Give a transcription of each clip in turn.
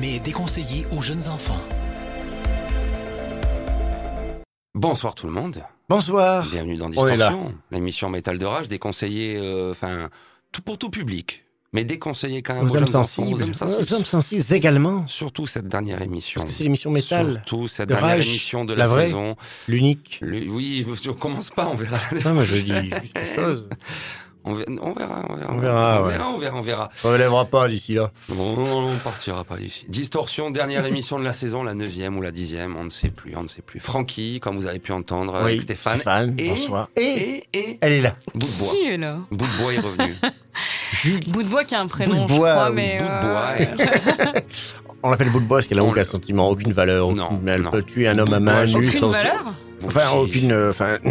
Mais est déconseillée aux jeunes enfants. Bonsoir tout le monde. Bonsoir. Bienvenue dans On est là. Distorsion, l'émission métal de rage déconseillée, euh, enfin, tout pour tout public, mais déconseillée quand même Aux aux, hommes jeunes enfants, sensibles. aux hommes sensibles. Aux hommes sensibles également. Surtout cette dernière émission. Parce que c'est l'émission métal. Surtout cette de dernière rage, émission de la la, vraie. saison. L'unique. Oui, je commence pas, on verra. Non, moi je dis une chose. On verra, on verra, on verra, On verra, on ouais. verra, on verra, on verra. On ne relèvera pas d'ici là. Bon, on partira pas d'ici. Distorsion, dernière émission de la saison, la neuvième ou la dixième, on ne sait plus, on ne sait plus. Francky, comme vous avez pu entendre, avec Oui, Stéphane. et, bonsoir. Et, et, et, elle est là. bout de bois. Qui est là Bout de bois est revenu. Bout de bois qui a un prénom, Bout de bois, je crois, mais. bout de euh, bois, On l'appelle bout de bois parce qu'elle a On aucun sentiment, aucune valeur. Non, aucune- mais elle non. peut tuer un homme à main nue Aucune sans. valeur Enfin, aucune. euh, Enfin.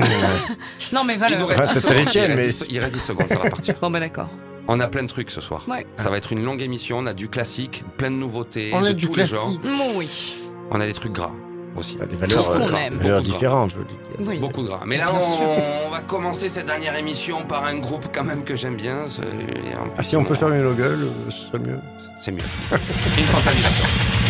Non, mais Il nous valeur. reste Enfin, 10 c'est à secondes, il mais- reste dix- Il reste 10 secondes, ça va partir. Bon, bah d'accord. On a plein de trucs ce soir. Ouais. Ça va être une longue émission, on a du classique, plein de nouveautés, On de a du tous les genres. classique. Bon, oui. On a des trucs gras aussi. Des Tout valeurs, ce qu'on euh, aime. des valeurs différentes, je veux dire. oui. Beaucoup de gras. Mais là, on, on va commencer cette dernière émission par un groupe quand même que j'aime bien. c'est- et en plus, Ah, si on peut faire une gueule, euh, ce serait mieux. C'est mieux. Distorsion.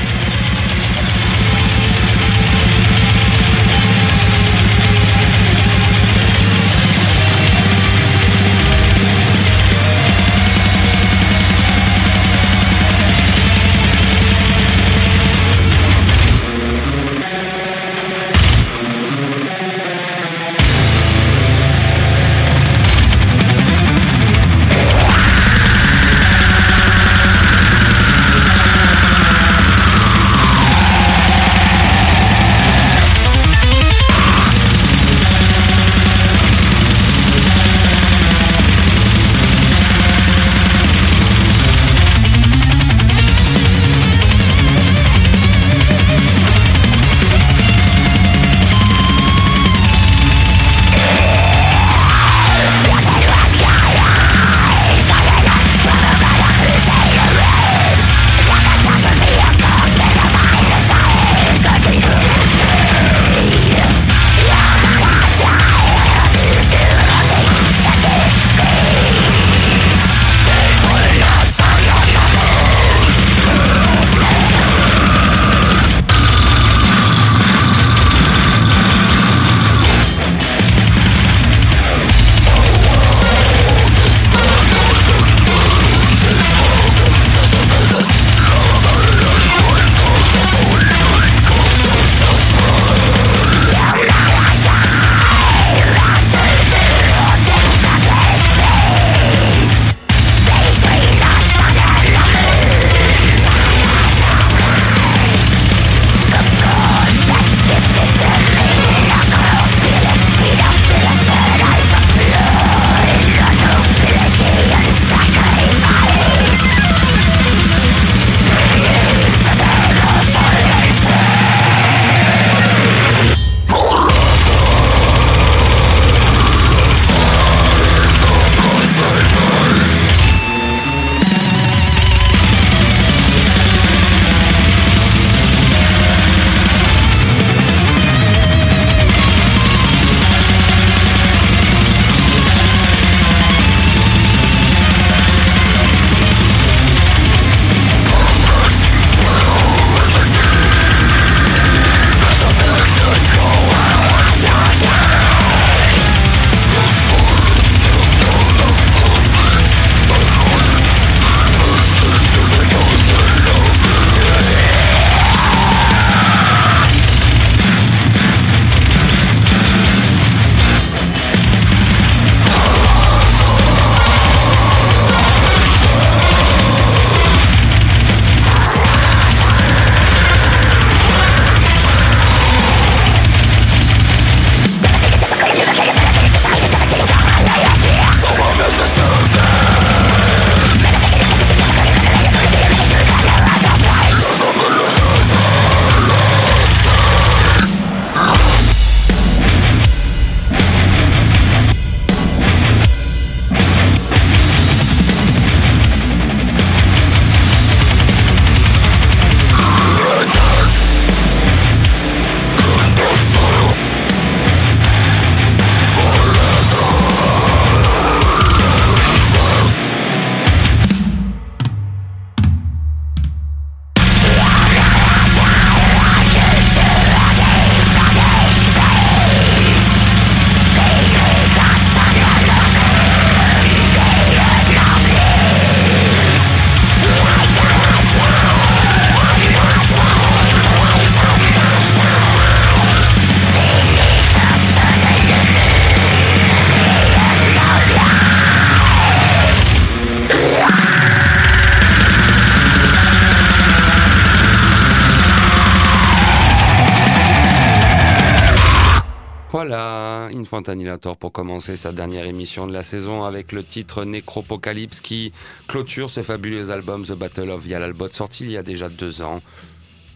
Pour commencer sa dernière émission de la saison avec le titre Necropocalypse qui clôture ce fabuleux album The Battle of Yalalbot sorti il y a déjà deux ans.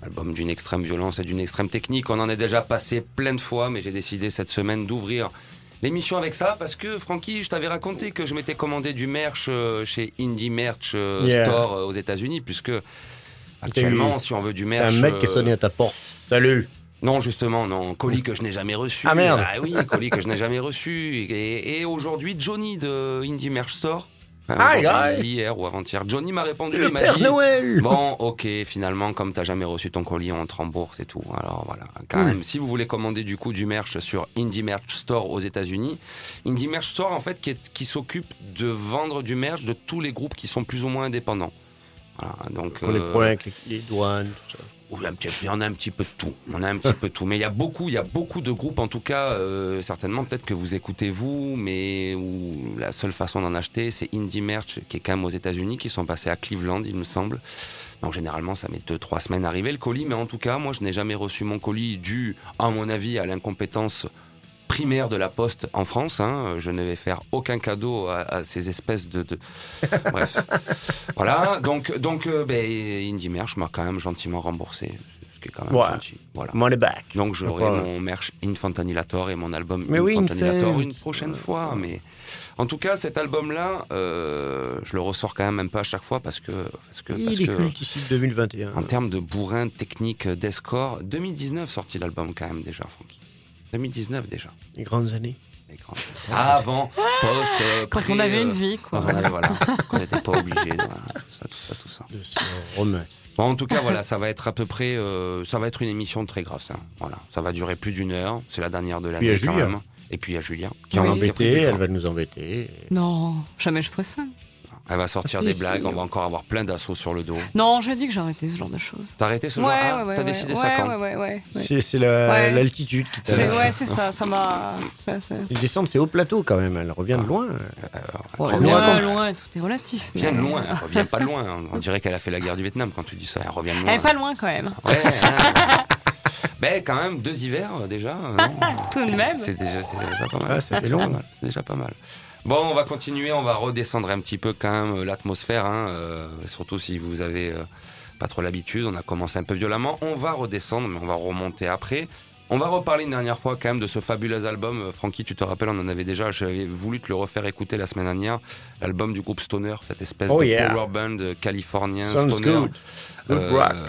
Album d'une extrême violence et d'une extrême technique. On en est déjà passé plein de fois, mais j'ai décidé cette semaine d'ouvrir l'émission avec ça parce que Francky, je t'avais raconté que je m'étais commandé du merch euh, chez Indie Merch euh, Yeah. Store euh, aux États-Unis, puisque actuellement, si on veut du merch. un mec qui euh, sonné à ta porte. Salut. Non, justement, non. Colis que je n'ai jamais reçu. Ah, merde. Ah oui, colis que je n'ai jamais reçu. Et, et aujourd'hui, Johnny de Indie Merch Store. aujourd'hui, aïe. Hier ou avant-hier. Johnny m'a répondu. Le il m'a Père dit. Noël. Bon, ok, finalement, comme t'as jamais reçu ton colis, on te rembourse et tout. Alors voilà, quand même, si vous voulez commander du coup du merch sur Indie Merch Store aux États-Unis, Indie Merch Store en fait qui, est- qui s'occupe de vendre du merch de tous les groupes qui sont plus ou moins indépendants. Voilà, donc Pour les euh, problèmes avec les, les douanes, tout ça. Oui, un petit peu, on a un petit peu de tout. On a un petit peu de tout. Mais il y a beaucoup, il y a beaucoup de groupes, en tout cas, euh, certainement, peut-être que vous écoutez vous, mais où la seule façon d'en acheter, c'est Indie Merch, qui est quand même aux États-Unis, qui sont passés à Cleveland, il me semble. Donc généralement, ça met deux, trois semaines à arriver le colis, mais en tout cas, moi, je n'ai jamais reçu mon colis dû, à mon avis, à l'incompétence primaire de la poste en France. hein. Je ne vais faire aucun cadeau à, à ces espèces de... de- Bref. voilà, donc, donc euh, ben, Indie Merch m'a quand même gentiment remboursé, ce qui est quand même Ouais. gentil. Voilà. Money back. Donc j'aurai mon merch Infantanilator et mon album Mais oui, Infantanilator Infant. une prochaine fois. Mais en tout cas, cet album-là, euh, je le ressors quand même un peu à chaque fois parce que parce que parce Il est que culte ici 2021. en termes de bourrin technique d'escore, 2019 sorti l'album quand même déjà, Francky. 2019 déjà. Les grandes années. Les Avant, post, euh, Quand pré, on avait une vie, quoi. Quand on avait, voilà, qu'on n'était pas obligé. voilà, tout ça, tout ça, tout ça. De. Bon, en tout cas, voilà, ça va être à peu près, euh, ça va être une émission très grasse. hein. Voilà, ça va durer plus d'une heure. C'est la dernière de l'année quand même. Et puis il y a Julia Qui en embêter, du elle va nous embêter. Non, jamais je ferais ça. Elle va sortir Ah, des blagues. On va encore avoir plein d'assauts sur le dos. Non, j'ai dit que j'ai arrêté ce genre de choses. T'as arrêté ce Ouais, genre Ah, ouais, ouais. T'as ouais, décidé ouais, ça quand ouais, ouais, ouais, ouais. C'est c'est la- Ouais. l'altitude qui C'est t'a. ouais, c'est ça, ça m'a. ouais, c'est- Les descentes, c'est haut plateau quand même. Elle revient de loin. Ouais, Reviens loin, de loin, tout est relatif. mais- Viens de loin, elle revient pas de loin. On dirait qu'elle a fait la guerre du Vietnam quand tu dis ça. Elle revient de loin. Elle est pas loin quand même. Ouais, hein. Ben, quand même, deux hivers euh, déjà. euh, non Tout de même. C'est déjà, pas mal. Ah, fait C'est long. C'est déjà pas mal. Bon, on va continuer, on va redescendre un petit peu quand même euh, l'atmosphère, hein, euh, surtout si vous avez euh, pas trop l'habitude. On a commencé un peu violemment, on va redescendre, mais on va remonter après. On va reparler une dernière fois quand même de ce fabuleux album. Euh, Francky, tu te rappelles, on en avait déjà, j'avais voulu te le refaire écouter la semaine dernière, l'album du groupe Stoner, cette espèce Oh de yeah. power band californien Sounds Stoner. good. Euh,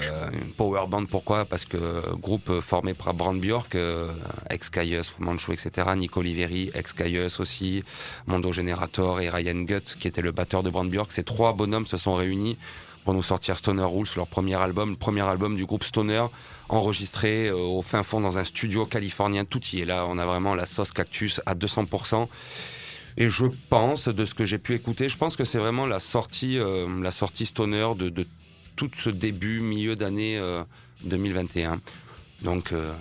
power band, pourquoi? Parce que euh, groupe formé par Brand Bjork, euh, ex-Caius, Fu Manchu, etc. Nico Oliveri, ex-Caius aussi, Mondo Generator et Ryan Gutt, qui était le batteur de Brand Bjork. Ces trois bonhommes se sont réunis pour nous sortir Stoner Rules, leur premier album, le premier album du groupe Stoner, enregistré euh, au fin fond dans un studio californien. Tout y est là, on a vraiment la sauce cactus à 200%. Et je pense, de ce que j'ai pu écouter, je pense que c'est vraiment la sortie, euh, la sortie stoner de, de tout ce début, milieu d'année euh, 2021. Donc, euh,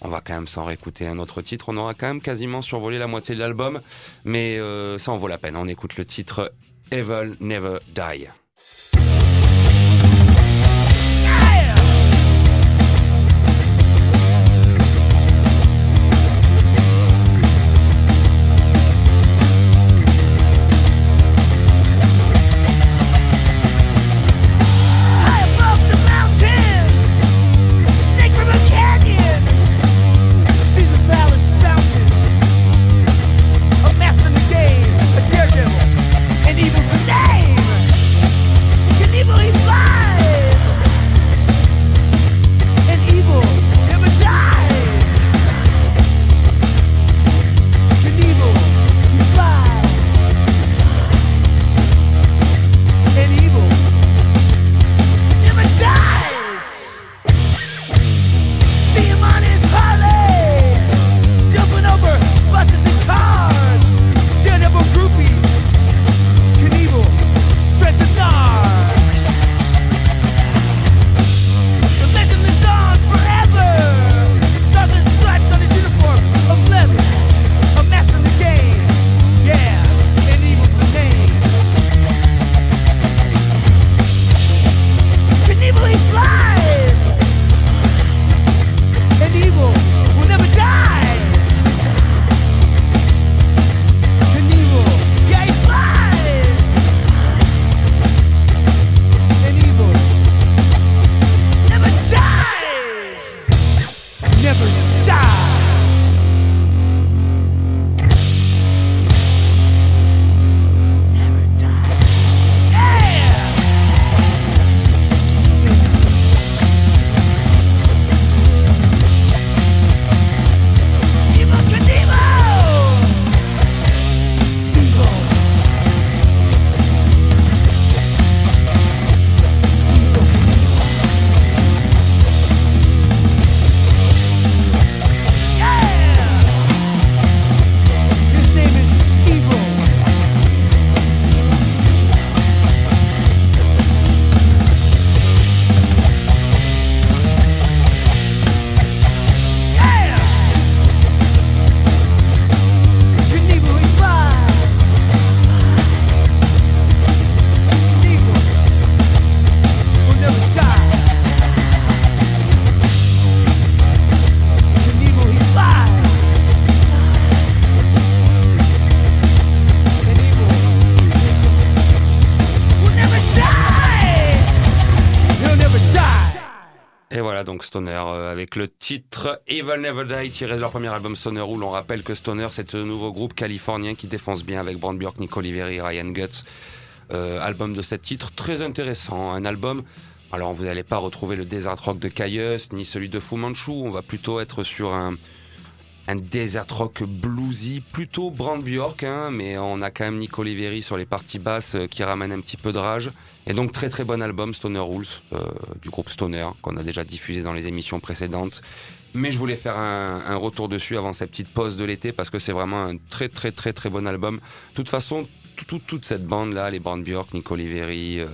on va quand même s'en réécouter un autre titre. On aura quand même quasiment survolé la moitié de l'album, mais euh, ça en vaut la peine. On écoute le titre Evil Never Die. Evil Never Die tiré de leur premier album Stoner où l'on rappelle que Stoner c'est un nouveau groupe californien qui défonce bien avec Brand Bjork, Nick Oliveri, Ryan Guts. Euh, album de sept titres très intéressant, un album alors vous n'allez pas retrouver le desert rock de Caius ni celui de Fu Manchu, on va plutôt être sur un desert rock bluesy, plutôt Brand Bjork, hein, mais on a quand même Nick Oliveri sur les parties basses euh, qui ramène un petit peu de rage. Et donc très très bon album Stoner Rules euh, du groupe Stoner qu'on a déjà diffusé dans les émissions précédentes. Mais je voulais faire un, retour dessus avant cette petite pause de l'été parce que c'est vraiment un très très très très bon album. De toute façon, tout- tout- toute cette bande là, les Brand Bjork, Nick Oliveri, euh,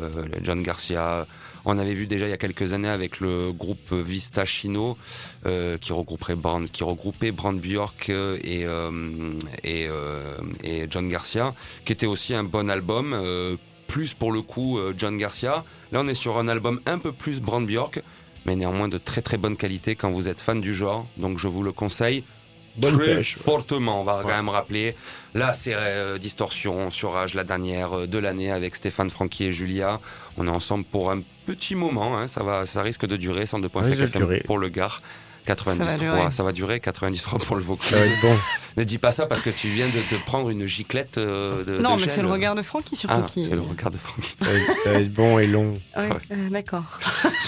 John Garcia, on avait vu déjà il y a quelques années avec le groupe Vista Chino euh, qui Brand, qui regroupait Brand Bjork euh, et et, John Garcia, qui était aussi un bon album. plus pour le coup John Garcia. Là, on est sur un album un peu plus Brand Bjork, mais néanmoins de très très bonne qualité quand vous êtes fan du genre. Donc je vous le conseille Bonne très pêche. fortement. On va quand Ouais. même rappeler. Là, c'est euh, Distorsion sur Rage, la dernière euh, de l'année avec Stéphane Francky et Julia. On est ensemble pour un petit moment. hein. Ça va, ça risque de durer. 102.5 Ça risque de FM durer. pour le Gard. 93, durer. ça va durer 93 pour le Vaucluse. Ça va être bon. Ne dis pas ça parce que tu viens de, de prendre une giclette euh, de Non, de mais c'est le regard de Francky surtout Ah, qui. c'est le regard de Francky. Ça va être- ça va être bon et long. Ah oui, euh, D'accord.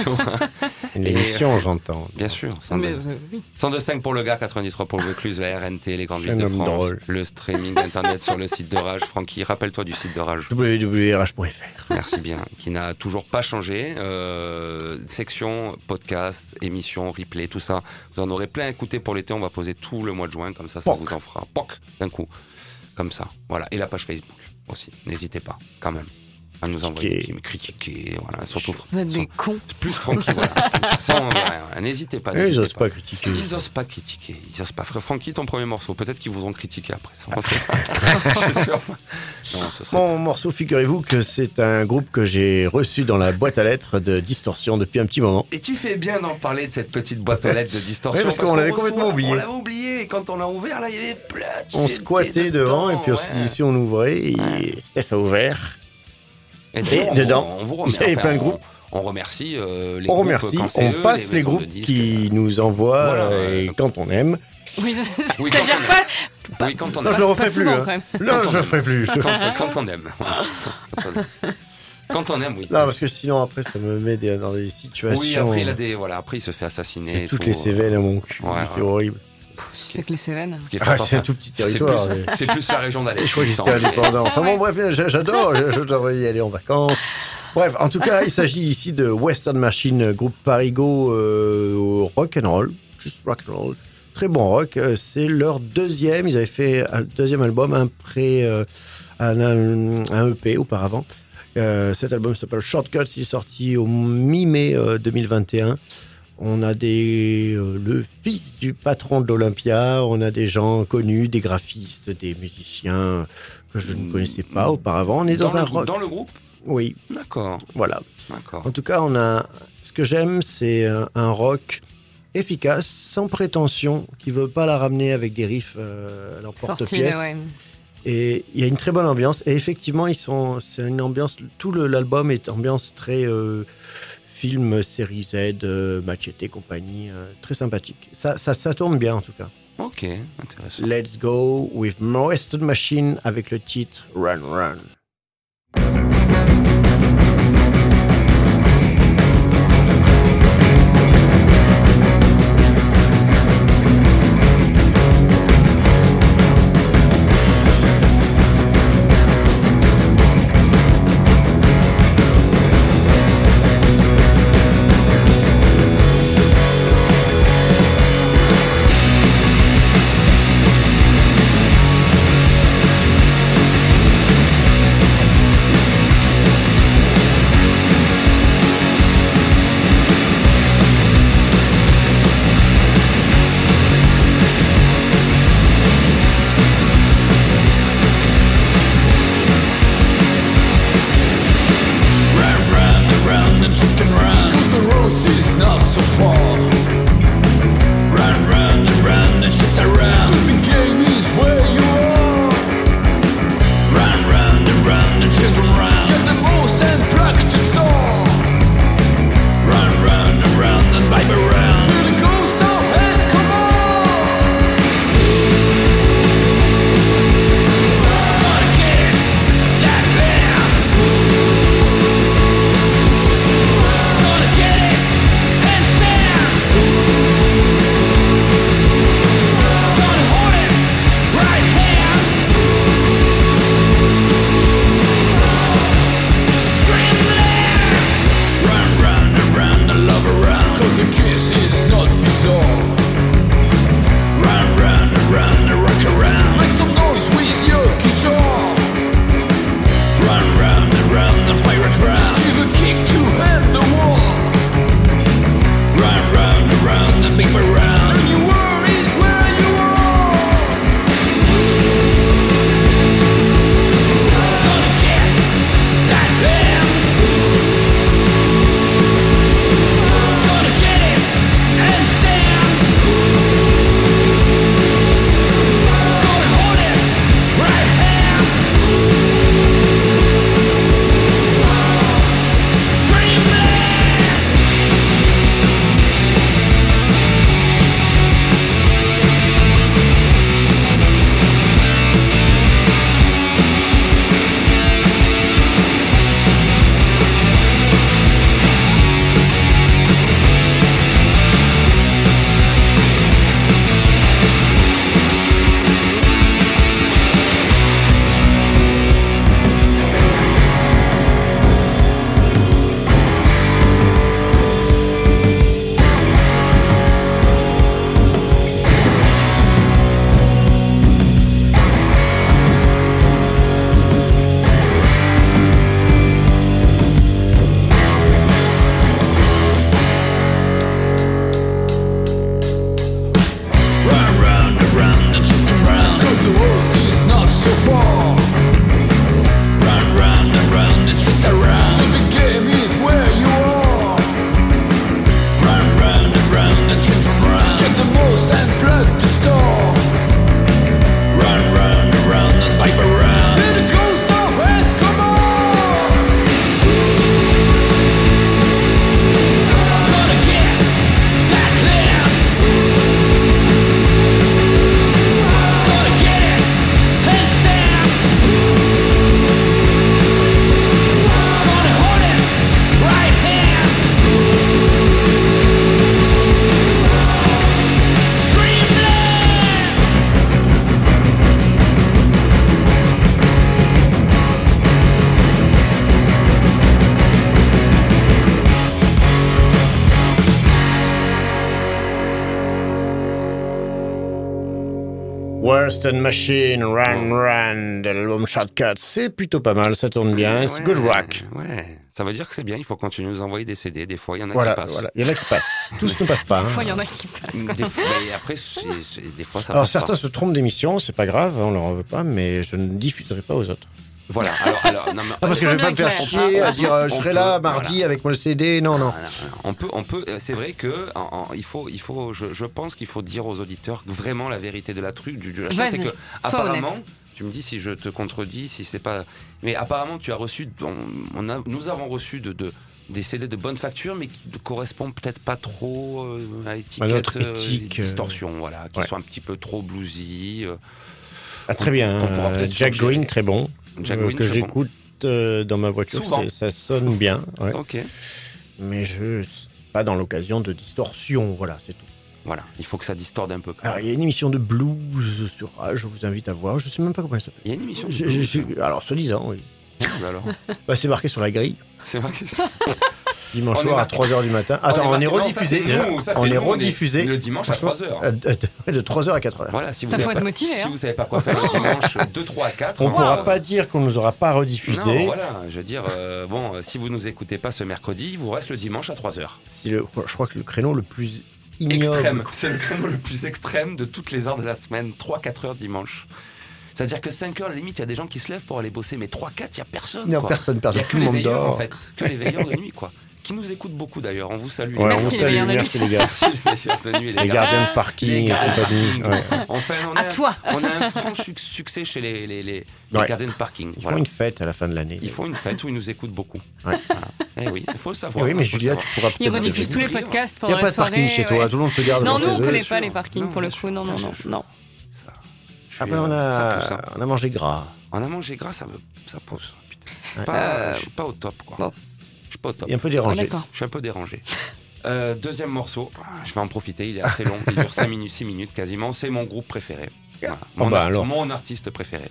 Une émission, j'entends. Bien sûr. Mais 102. euh, oui. 102.5 pour le gars, 93 pour le Vaucluse, la RNT, les grandes villes de France, drôle. le streaming internet sur le site de Rage. Francky, rappelle-toi du site de Rage. www.rh.fr. Merci bien. Qui n'a toujours pas changé. Euh, section, podcast, émission, replay, tout ça. Vous en aurez plein à écouter pour l'été. On va poser tout le mois de juin. Comme ça, ça Poc. vous en fera poc d'un coup. Comme ça. Voilà. Et la page Facebook aussi. N'hésitez pas, quand même, à nous envoyer, Critiquer. critiquer. Voilà. Surtout, Vous êtes des cons. plus Francky, voilà. N'hésitez pas. Ils n'osent pas critiquer. Ils osent pas critiquer. Ils osent pas. Francky, ton premier morceau, peut-être qu'ils vous ont critiqué après. Mon morceau, figurez-vous que c'est un groupe que j'ai reçu dans la boîte à lettres de Distorsion depuis un petit moment. Et tu fais bien d'en parler de cette petite boîte aux lettres de distorsion. Oui, parce qu'on l'avait complètement oublié. On l'avait oublié. Et quand on l'a ouvert, là, il y avait plein de On squattait devant et puis on s'est dit si on ouvrait. Steph a ouvert. Et, Et d'ailleurs, on- dedans, on, vous il y remercie. avait plein de on- groupes. On, remercie euh, les On groupes remercie, on eux, passe les groupes disques. qui nous envoient Voilà, euh, ouais. quand on aime. Oui, Oui, c'est-à-dire quand pas, Oui, quand on Non, je aime. le pas refais plus. souvent, hein. quand même. Non, Quand on je le aime. ferai plus. Quand, quand on aime. Quand on aime. Quand on aime, oui. Non, parce que sinon après ça me met des- dans des situations. Oui, après, il a des, voilà, après, il se fait assassiner. Et toutes tout. les Cévennes à mon cul. Ouais, c'est ouais. horrible. C'est que les Cévennes. Ah, c'est un tout petit c'est territoire. plus, mais- c'est plus la région d'Alès. Je crois que c'était indépendant. Enfin bon, bref, j'a- j'adore, je, je devrais y aller en vacances. Bref, en tout cas, il s'agit ici de Western Machine, groupe Parigo euh, rock and roll, juste rock and roll. Très bon rock. Euh, C'est leur deuxième. Ils avaient fait un deuxième album après euh, un, un- un EP auparavant. Euh, cet album s'appelle Shortcuts. Il est sorti au mi-mai euh, 2021. On a des, euh, le fils du patron de l'Olympia, on a des gens connus, des graphistes, des musiciens que je ne connaissais pas auparavant. On est dans, le un groupe- rock. Dans le groupe? Oui, D'accord, voilà. d'accord. En tout cas, on a. Ce que j'aime, c'est un, un rock efficace, sans prétention, qui veut pas la ramener avec des riffs euh, à l'emporte-pièce. ouais. Et il y a une très bonne ambiance. Et effectivement, ils sont. C'est une ambiance. Tout l'album est ambiance très euh, film, série Z, euh, Machete et compagnie, euh, très sympathique. Ça, ça, ça tourne bien en tout cas. Ok, intéressant. Let's go with Western Machine avec le titre Run. Run, Western Machine, Run Run, de l'album Shortcuts. C'est plutôt pas mal, ça tourne bien. C'est good rock. Ouais, ça veut dire que c'est bien. Il faut continuer à nous envoyer des CD. Des fois, il y en a Voilà, qui passent. voilà. Il y en a qui passent. Tous ne passent pas. Des hein. fois, il y en a qui passent. quoi. Des fois, et après, c'est- c'est- des fois, ça Alors passe certains pas. se trompent d'émission, c'est pas grave, hein, on leur en veut pas, mais je ne diffuserai pas aux autres. Voilà. Alors, alors, non, mais- Non, parce que je vais pas me faire clair. chier à dire euh, je serai peut, là voilà. mardi avec mon CD. Non, non. Voilà, voilà. On peut, on peut. euh, C'est vrai que en- en- il faut, il faut. Je, je pense qu'il faut dire aux auditeurs vraiment la vérité de la truc. Du, chose, c'est que apparemment, honnête. tu me dis si je te contredis, si c'est pas. Mais apparemment, tu as reçu. On, on a, nous avons reçu de, de- des CD de bonne facture, mais qui ne correspondent peut-être pas trop euh, à l'étiquette notre euh, euh, distorsion, voilà, qui ouais. sont un petit peu trop bluesy. euh. Ah, très bien. Jack changer. Green, très bon. Jack euh, que j'écoute euh, dans ma voiture, ça sonne bien. ouais. Ok. Mais je pas dans l'occasion de distorsion, voilà, c'est tout. Voilà, il faut que ça distorde un peu. quand même. Alors, il y a une émission de blues sur Ah, je vous invite à voir. Je sais même pas comment elle s'appelle. Il y a une émission. de blues, je- je- alors, soi-disant, oui. hein. Alors, Bah, c'est marqué sur la grille. c'est marqué. Dimanche soir à marqué- 3h du matin. Attends, on est, rediffusé. on c'est est rediffusé. Le dimanche à Franchement, 3h. euh, De, de 3h à 4h. Voilà, si vous Ça, savez faut être pas, motivé, si hein. vous savez pas quoi faire le dimanche, 2, 3 à 4. On ne pourra pas dire qu'on nous aura pas rediffusé. Non, voilà, je veux dire, euh, bon, euh, si vous nous écoutez pas ce mercredi, il vous reste le dimanche à 3h. C'est le, je crois que le créneau le plus. Extrême. C'est le créneau le plus extrême de toutes les heures de la semaine, 3-4 heures dimanche. C'est-à-dire que 5 heures, à la limite, il y a des gens qui se lèvent pour aller bosser, mais 3-4, il n'y a personne. Non, quoi. personne, Il y personne. a Tout que le les monde veilleurs, dort. en fait, que les veilleurs de nuit, quoi. Qui nous écoutent beaucoup d'ailleurs, on vous salue. Ouais, Merci, on les salue, merci les gars. Merci les nuit gars. gardiens de parking Les et gardiens de compagnie. parking. ouais. Enfin, on À a, toi. on a un franc suc- succès chez les, les, les, les Ouais. gardiens de parking. Ils Voilà. font une fête à la fin de l'année. Ils font une fête où ils nous écoutent beaucoup. Ouais. Voilà. Eh oui, il faut le Eh savoir. oui, mais il Julia, savoir. tu pourras Ils rediffusent tous les rire. podcasts Il pendant n'y a pas la de soirée. parking chez toi, tout le monde se garde Non, nous, on eux. connaît pas les parkings pour le coup. Non, non, non. Après, on euh, ça a, pousse, hein. on a mangé gras. On a mangé gras, ça, me, ça pousse. Putain. Ouais. Pas- Euh, Je suis pas au top, quoi. Pas au top. Et un peu Ah, dérangé. D'accord. Je suis un peu dérangé. Euh, deuxième morceau, je vais en profiter, il est assez long, il dure 5 minutes, 6 minutes quasiment, c'est mon groupe préféré. Voilà. Mon, bah arti- alors. mon artiste préféré.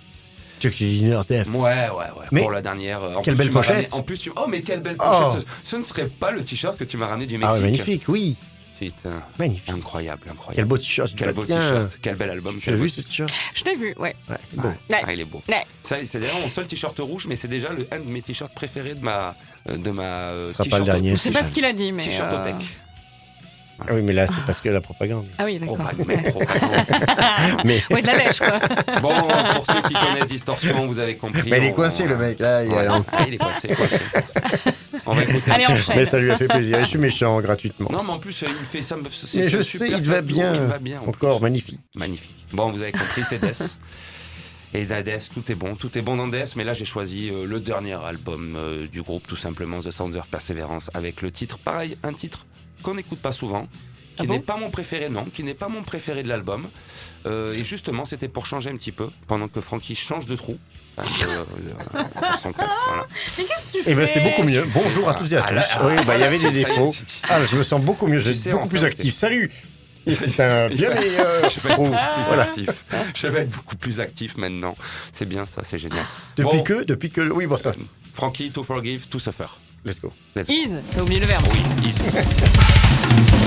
Tu veux que j'ai une RTF Ouais, ouais, ouais. Mais pour la dernière. euh, En quelle plus, belle pochette. ramené- En plus, tu... oh, mais quelle belle Oh. pochette. Ce, ce ne serait pas le t-shirt que tu m'as ramené du Ah, Mexique. ouais, magnifique, oui. Putain, Magnifique. incroyable, Quel incroyable. beau t-shirt. tu Quel beau t-shirt, quel bel album. Tu quel as beau- vu ce t-shirt? Je l'ai vu, ouais. Ouais, beau. Ouais. Ah, il est beau. Ouais. Ça, C'est d'ailleurs mon seul t-shirt rouge, mais c'est déjà le, un de mes t-shirts préférés de ma. Euh, De ma euh, Ce sera pas t-shirt le dernier. Je sais pas ce qu'il a dit, mais. T-shirt euh, au tech. Ah oui, mais là, c'est parce que la propagande. Ah oui, d'accord. Propagande, mais propagande. Mais, Ouais, de la lèche, quoi. Bon, pour ceux qui connaissent Distorsion, vous avez compris. mais il est on- coincé, le mec, là. Il Ouais. Ah, il est coincé, coincé. On va écouter. Allez, chant. Mais ça lui a fait plaisir. Et je suis méchant gratuitement. Non, mais en plus, il fait ça. Mais je super sais, il te va bien. Il va bien. en Encore magnifique. Magnifique. Bon, vous avez compris, c'est Death. Et Death, tout est bon. Tout est bon dans Death, mais là, j'ai choisi euh, le dernier album euh, du groupe, tout simplement, The Sounds of Perseverance, avec le titre, pareil, un titre qu'on n'écoute pas souvent, qui Ah bon n'est pas mon préféré, non, qui n'est pas mon préféré de l'album. Euh, et justement, c'était pour changer un petit peu, pendant que Frankie change de trou. Enfin, de- euh, dans son casque, voilà. Et ben c'est beaucoup mieux. Bonjour à toutes et à Ah tous. là, ah, Oui, bah il y avait des défauts. tu- tu. Ah, je me sens beaucoup mieux. Je Tu suis beaucoup plus actif. Salut. C'est un bien meilleur. Je vais être beaucoup plus voilà. actif. Je vais être beaucoup plus actif maintenant. C'est bien ça, c'est génial. Depuis Bon. que, depuis que, oui, bon ça. Frankie, to forgive, to suffer. Let's go. Let's go. Ease, t'as oublié le verbe. Oui, easy.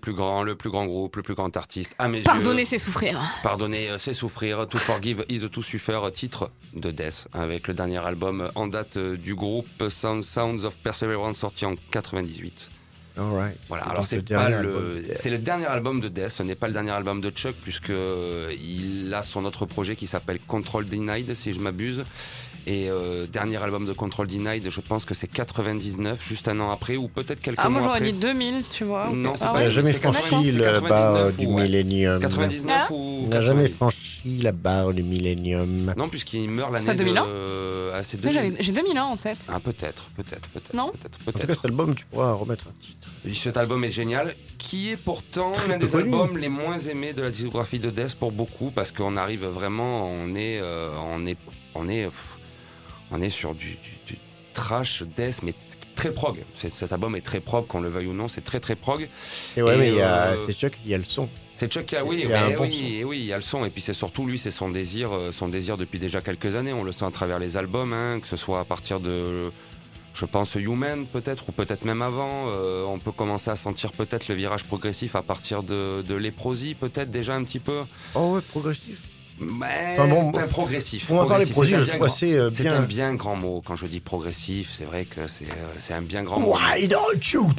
plus grand, le plus grand groupe, le plus grand artiste, à mes Pardonner, yeux. c'est souffrir. Pardonner, euh, c'est souffrir. To forgive is to suffer, titre de Death, avec le dernier album en date euh, du groupe Sound- Sounds of Perseverance, sorti en 98. Alright. Voilà, alors le c'est pas le, c'est le dernier album de Death, ce n'est pas le dernier album de Chuck puisque euh, il a son autre projet qui s'appelle Control Denied si je m'abuse. Et euh, dernier album de Control Denied, je pense que c'est 99, juste un an après ou peut-être quelques Ah, moi mois j'aurais après. dit 2000, tu vois. Non, c'est Ah pas ouais. jamais franchi 90, c'est la 99 barre ou du millénium. 99 Ah. ou Il n'a jamais 90. franchi la barre du millénium. Non, puisqu'il meurt l'année 2001? de. Ah, c'est Moi, 2000. j'avais- J'ai 2001 en tête. Ah, peut-être, peut-être, peut-être. Non Peut-être, En tout cas, peut-être. cet album, tu pourras remettre un titre. Cet album est génial, qui est pourtant l'un des albums les moins aimés de la discographie de Death pour beaucoup, parce qu'on arrive vraiment, on est, euh, on est, on est, pff, on est sur du, du- du trash Death, mais très prog. Cet album est très prog, qu'on le veuille ou non, c'est très très prog. Et ouais, Et, mais euh, c'est Chuck, il y a le son. C'est Chuck qui a, oui, Il y a mais un bon oui, et oui, il y a le son, et puis c'est surtout lui, c'est son désir, euh, son désir depuis déjà quelques années. On le sent à travers les albums, hein, que ce soit à partir de, je pense, Human peut-être, ou peut-être même avant. Euh, on peut commencer à sentir peut-être le virage progressif à partir de, de Léprosie, peut-être déjà un petit peu. Oh ouais, progressif. Mais, Enfin bon, enfin, progressif. Pour ma part, les progressif, c'est je un bien assez euh, grand- C'est un bien. bien grand mot. Quand je dis progressif, c'est vrai que c'est euh, c'est un bien grand mot. Why don't you?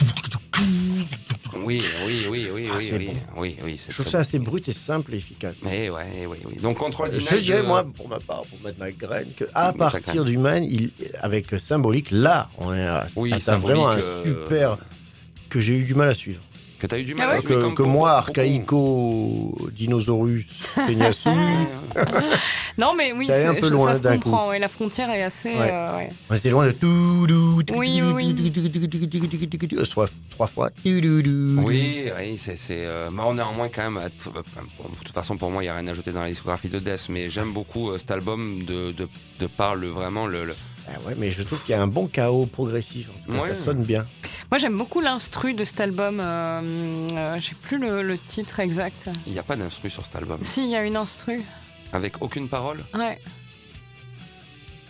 Oui, oui, oui, oui, Ah, oui, oui, bon. oui, Je trouve ça assez brut et simple et efficace. Mais ouais, oui, oui. Donc contrôle Je Denied, dirais, euh, moi, pour ma part, pour mettre ma graine, que à Mais ta partir du man, il, avec symbolique, là, on est à, Oui, atteint vraiment un euh, super que j'ai eu du mal à suivre. Que tu eu du mal ah ouais. que, que, moi, archaïco, dinosaurus, peignassou. non, mais oui, ça, un peu loin ça se comprend. Ouais, la frontière est assez. Ouais. Euh, ouais. On était loin de tout, oui, oui. Trois, trois fois. Oui, oui, c'est. c'est euh, on est en moins quand même. À euh, de toute façon, pour moi, il n'y a rien à jeter dans la discographie de Death, mais j'aime beaucoup euh, cet album de, de, de par le, vraiment le, le ah ouais, mais je trouve qu'il y a un bon chaos progressif. En tout cas, Ouais. Ça sonne bien. Moi, j'aime beaucoup l'instru de cet album. Euh, euh, J'ai plus le, le titre exact. Il n'y a pas d'instru sur cet album, Si, il y a une instru. avec aucune parole? Ouais.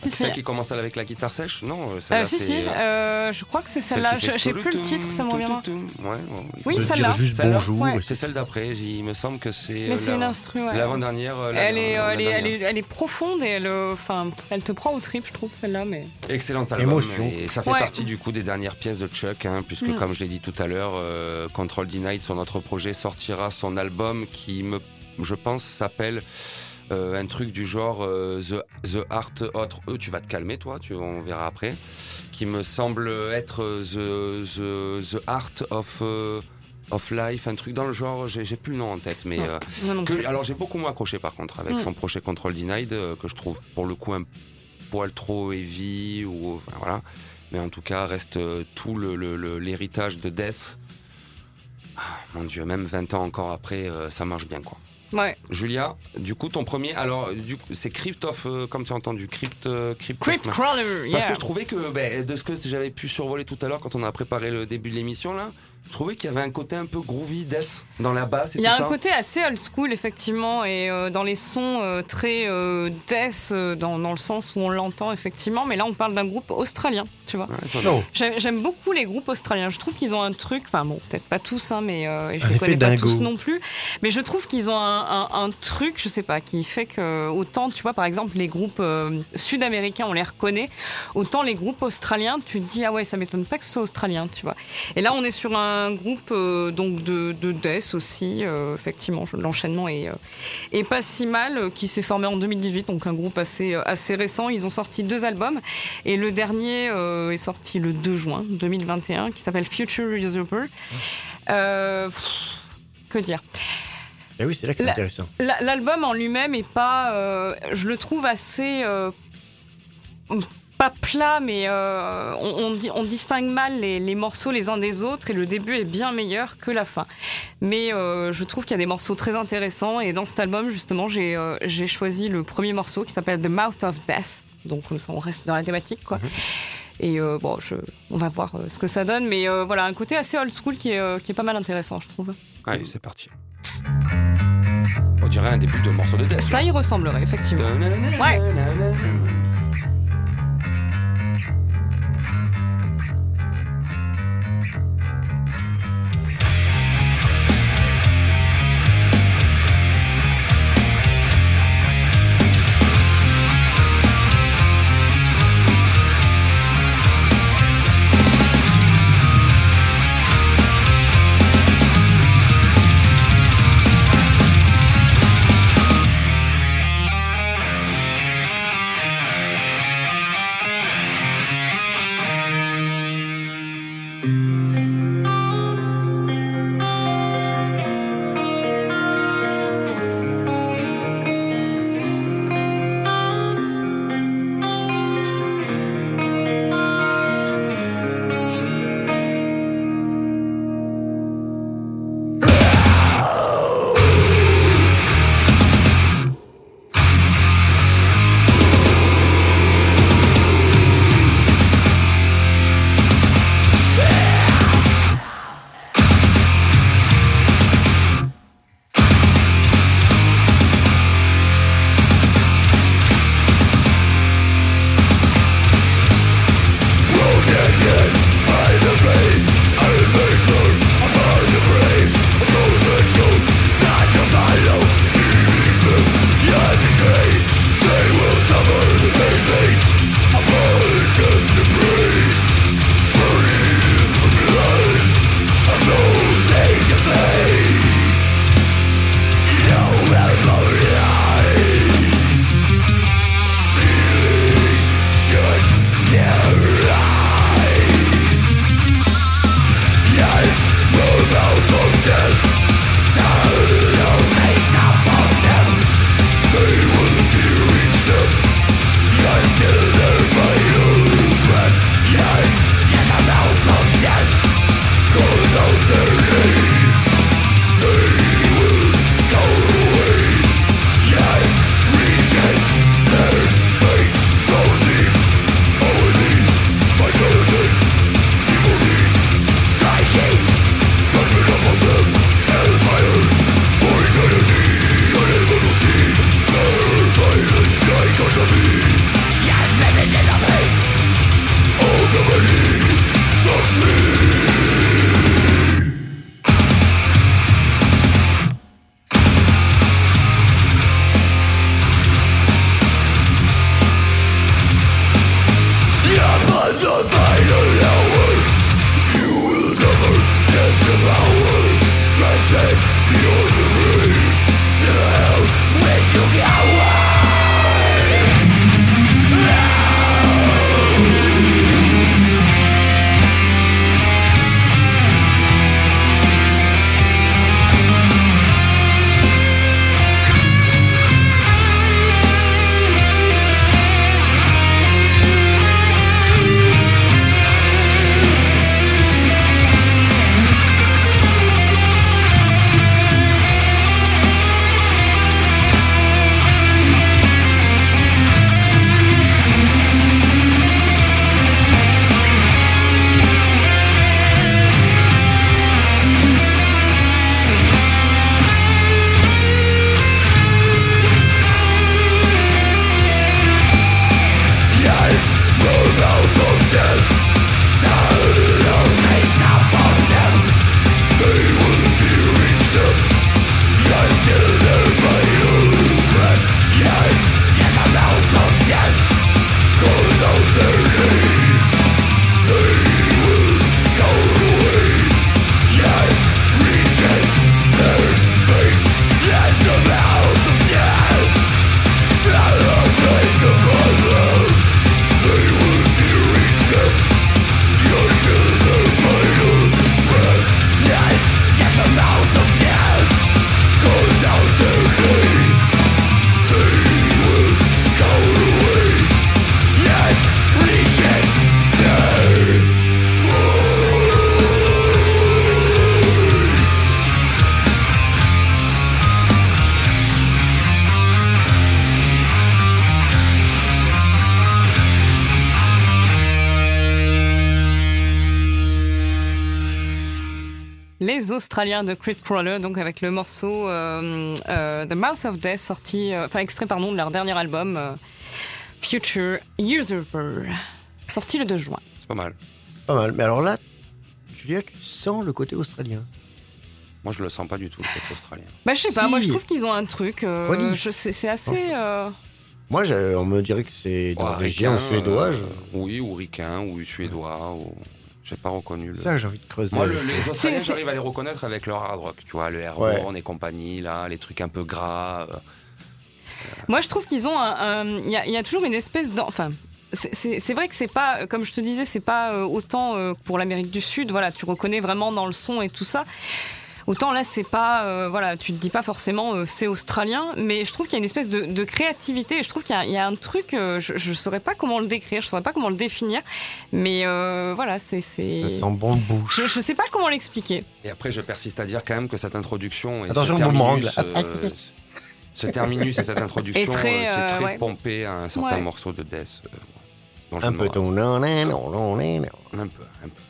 C'est celle qui commence avec la guitare sèche Non, euh, Euh, celle-là, si, c'est, si, euh, euh, je crois que c'est celle celle-là. fait Je- J'ai plus le titre, ça me reviendra. Ouais, Oui, celle-là. juste Celle-là, bonjour. ouais. C'est celle d'après, il me semble que c'est. Mais euh, c'est la- une instru, ouais. L'avant-dernière. euh, la- Elle est, euh, elle, est, elle, est, elle est profonde et elle, euh, enfin, elle te prend au trip, je trouve, celle-là. Mais Excellent album. Émotion. Et ça fait Ouais. partie du coup des dernières pièces de Chuck, hein, puisque Mm. comme je l'ai dit tout à l'heure, euh, Control Denied, son autre projet, sortira son album qui, me, je pense, s'appelle euh, un truc du genre euh, The, The Art Autre. Euh, tu vas te calmer, toi, tu, on verra après. Qui me semble être euh, The, the, the Art of. euh, of Life, un truc dans le genre, j'ai plus le nom en tête, mais Non. euh, non que- alors j'ai beaucoup moins accroché par contre avec Mm. son projet Control Denied que je trouve pour le coup un poil trop heavy ou enfin, voilà. Mais en tout cas reste tout le- le- le- l'héritage de Death. Ah, mon dieu, même 20 ans encore après, euh, ça marche bien quoi. Ouais. Julia, du coup ton premier, alors c'est Crypt of, euh, comme tu as entendu, Crypt, euh, Crypt, Crypt Crawler, Parce yeah. que je trouvais que ben, de ce que j'avais pu survoler tout à l'heure quand on a préparé le début de l'émission là, je trouvais qu'il y avait un côté un peu groovy Death dans la basse et Il y tout a ça. un côté assez old school, effectivement, et euh, dans les sons euh, très euh, death, euh, dans, dans le sens où on l'entend, effectivement. Mais là, on parle d'un groupe australien, tu vois. Ouais. J'aime beaucoup les groupes australiens. Je trouve qu'ils ont un truc, enfin bon, peut-être pas tous, hein, mais euh, et je Un les connais pas tous non plus. Mais je trouve qu'ils ont un, un- un truc, je sais pas, qui fait que autant, tu vois, par exemple, les groupes euh, sud-américains, on les reconnaît, autant les groupes australiens, tu te dis ah ouais, ça m'étonne pas que ce soit australien, tu vois. Et là, on est sur un groupe euh, donc de, de death aussi, euh, effectivement, l'enchaînement est, euh, est pas si mal, qui s'est formé en 2018, donc un groupe assez assez récent. Ils ont sorti deux albums et le dernier est sorti le 2 juin 2021, qui s'appelle Future Usurper. Euh, pff, que dire Et oui, c'est là que c'est intéressant. La- L'album en lui-même est pas, euh, je le trouve assez euh, pas plat, mais euh, on, on di- on distingue mal les, les morceaux les uns des autres et le début est bien meilleur que la fin. Mais euh, je trouve qu'il y a des morceaux très intéressants et dans cet album justement j'ai euh, choisi le premier morceau qui s'appelle The Mouth of Death. Donc comme ça on reste dans la thématique quoi. Et euh, bon, je, on va voir ce que ça donne, mais voilà un côté assez old school qui est, qui est pas mal intéressant je trouve. Allez, c'est parti. On dirait un début de morceau de Death. Ça y ressemblerait effectivement. Ouais. Les Australiens de Crit Crawler, donc avec le morceau euh, euh, The Mouth of Death, sorti, euh, enfin extrait pardon de leur dernier album euh, Future Usurper, sorti le 2 juin. C'est pas mal. Pas mal. Mais alors là, Julia, tu sens le côté australien? Moi, je le sens pas du tout, le côté australien. Bah je sais pas, Si. moi je trouve qu'ils ont un truc, euh, Redis. je sais- c'est assez. euh, Moi, on me dirait que c'est ricain, suédoise. euh, oui, ou ricain, ou suédois, ou... J'ai pas reconnu le... Ça, j'ai envie de creuser. Moi, le- les Australiens, j'arrive à les reconnaître avec leur hard rock, tu vois, le Airborne Ouais. et compagnie, là, les trucs un peu gras. euh, Moi, je trouve qu'ils ont Il y, a, il y a toujours une espèce d'en- Enfin. c'est- vrai que c'est pas, comme je te disais, c'est pas euh, autant euh, pour l'Amérique du Sud. Voilà, tu reconnais vraiment dans le son et tout ça. Autant là, c'est pas, euh, voilà, tu te dis pas forcément euh, c'est australien, mais je trouve qu'il y a une espèce de, de créativité. Je trouve qu'il y, a- il y a un truc, euh, je, je saurais pas comment le décrire, je saurais pas comment le définir, mais euh, voilà, c'est, c'est. Ça sent bon de bouche. Je, je sais pas comment l'expliquer. Et après, je persiste à dire quand même que cette introduction et Attention, ce ce terminus et cette introduction, très, euh, c'est euh, très ouais. pompé à un certain Ouais. morceau de Death. euh, dont je Un ne peu me ton non, non, non, non, non. rappelle- Un peu, un peu.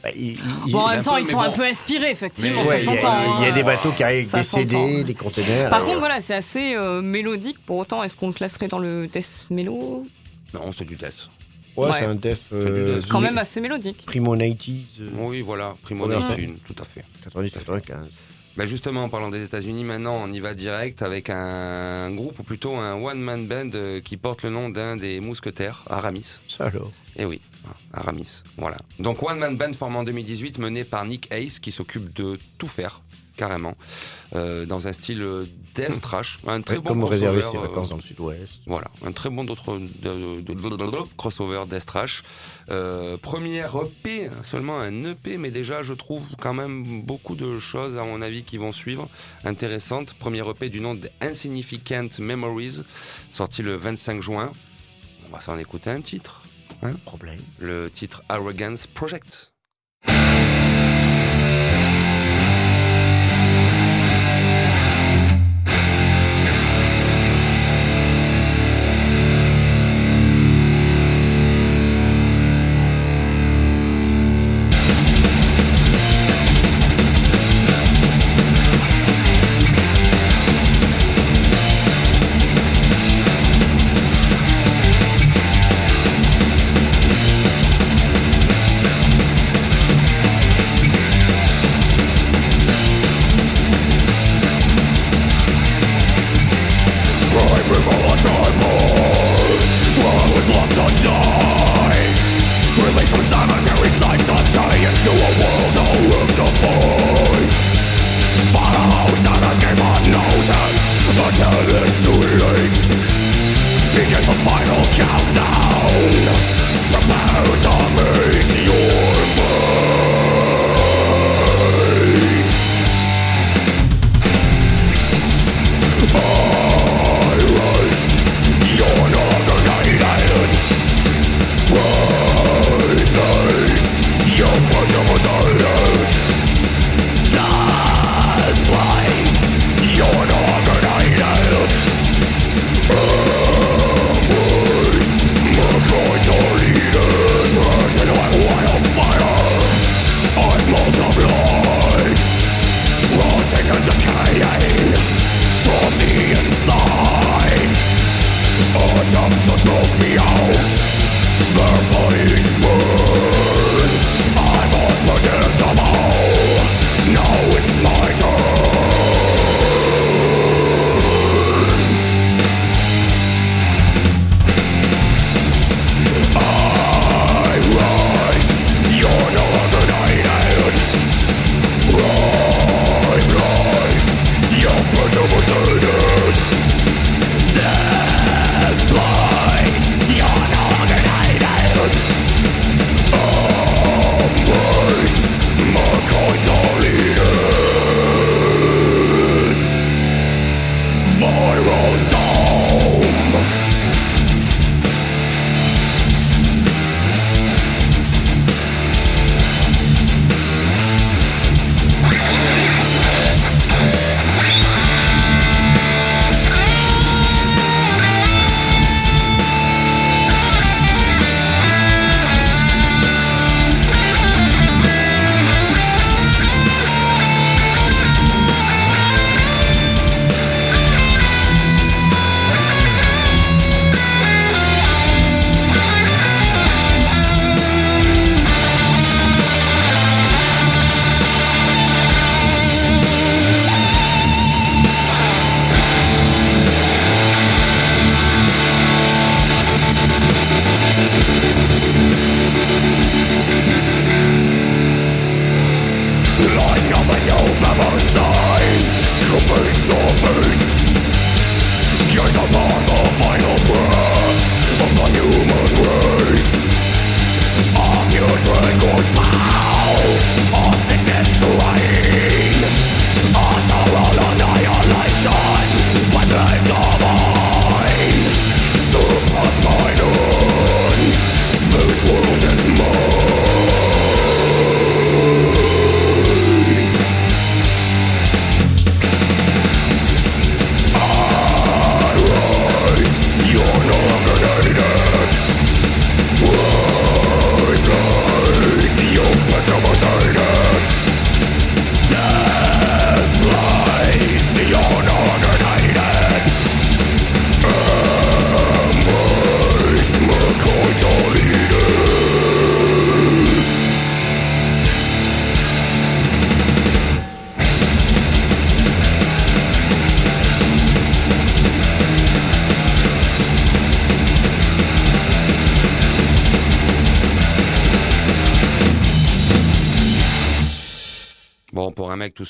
Bah, il- Bon, en même temps, peu, ils sont un peu inspirés, effectivement, Mais Ouais, ça il y, a- s'entend. il y a hein. des bateaux qui arrivent avec des CD, des containers. Par et- contre, voilà, c'est assez euh, mélodique. Pour autant, est-ce qu'on le classerait dans le death mélo? Non, c'est du Death. Ouais, Ouais. c'est un def. Euh, death. Quand même assez mélodique. Primo 90s, euh, Oui, voilà, Primo Ouais. Neptune, tout à fait. 90-95. Bah justement, en parlant des États-Unis, maintenant, on y va direct avec un groupe, ou plutôt un one-man band euh, qui porte le nom d'un des mousquetaires, Aramis. Ça alors? Eh oui, Aramis, voilà. Donc One Man Band formé en 2018, mené par Nick Hayes, qui s'occupe de tout faire, carrément, euh, dans un style euh, death trash. Un très Ouais, bon comme crossover, ses euh, vacances dans le sud-ouest. Voilà, un très bon d'autres de, de- de- de- crossover death trash. Euh, première EP, seulement un EP, mais déjà je trouve quand même beaucoup de choses à mon avis qui vont suivre intéressantes. Première EP du nom de Insignificant Memories, sorti le 25 juin. On va s'en écouter un titre. Problème. Le titre Arrogance Project.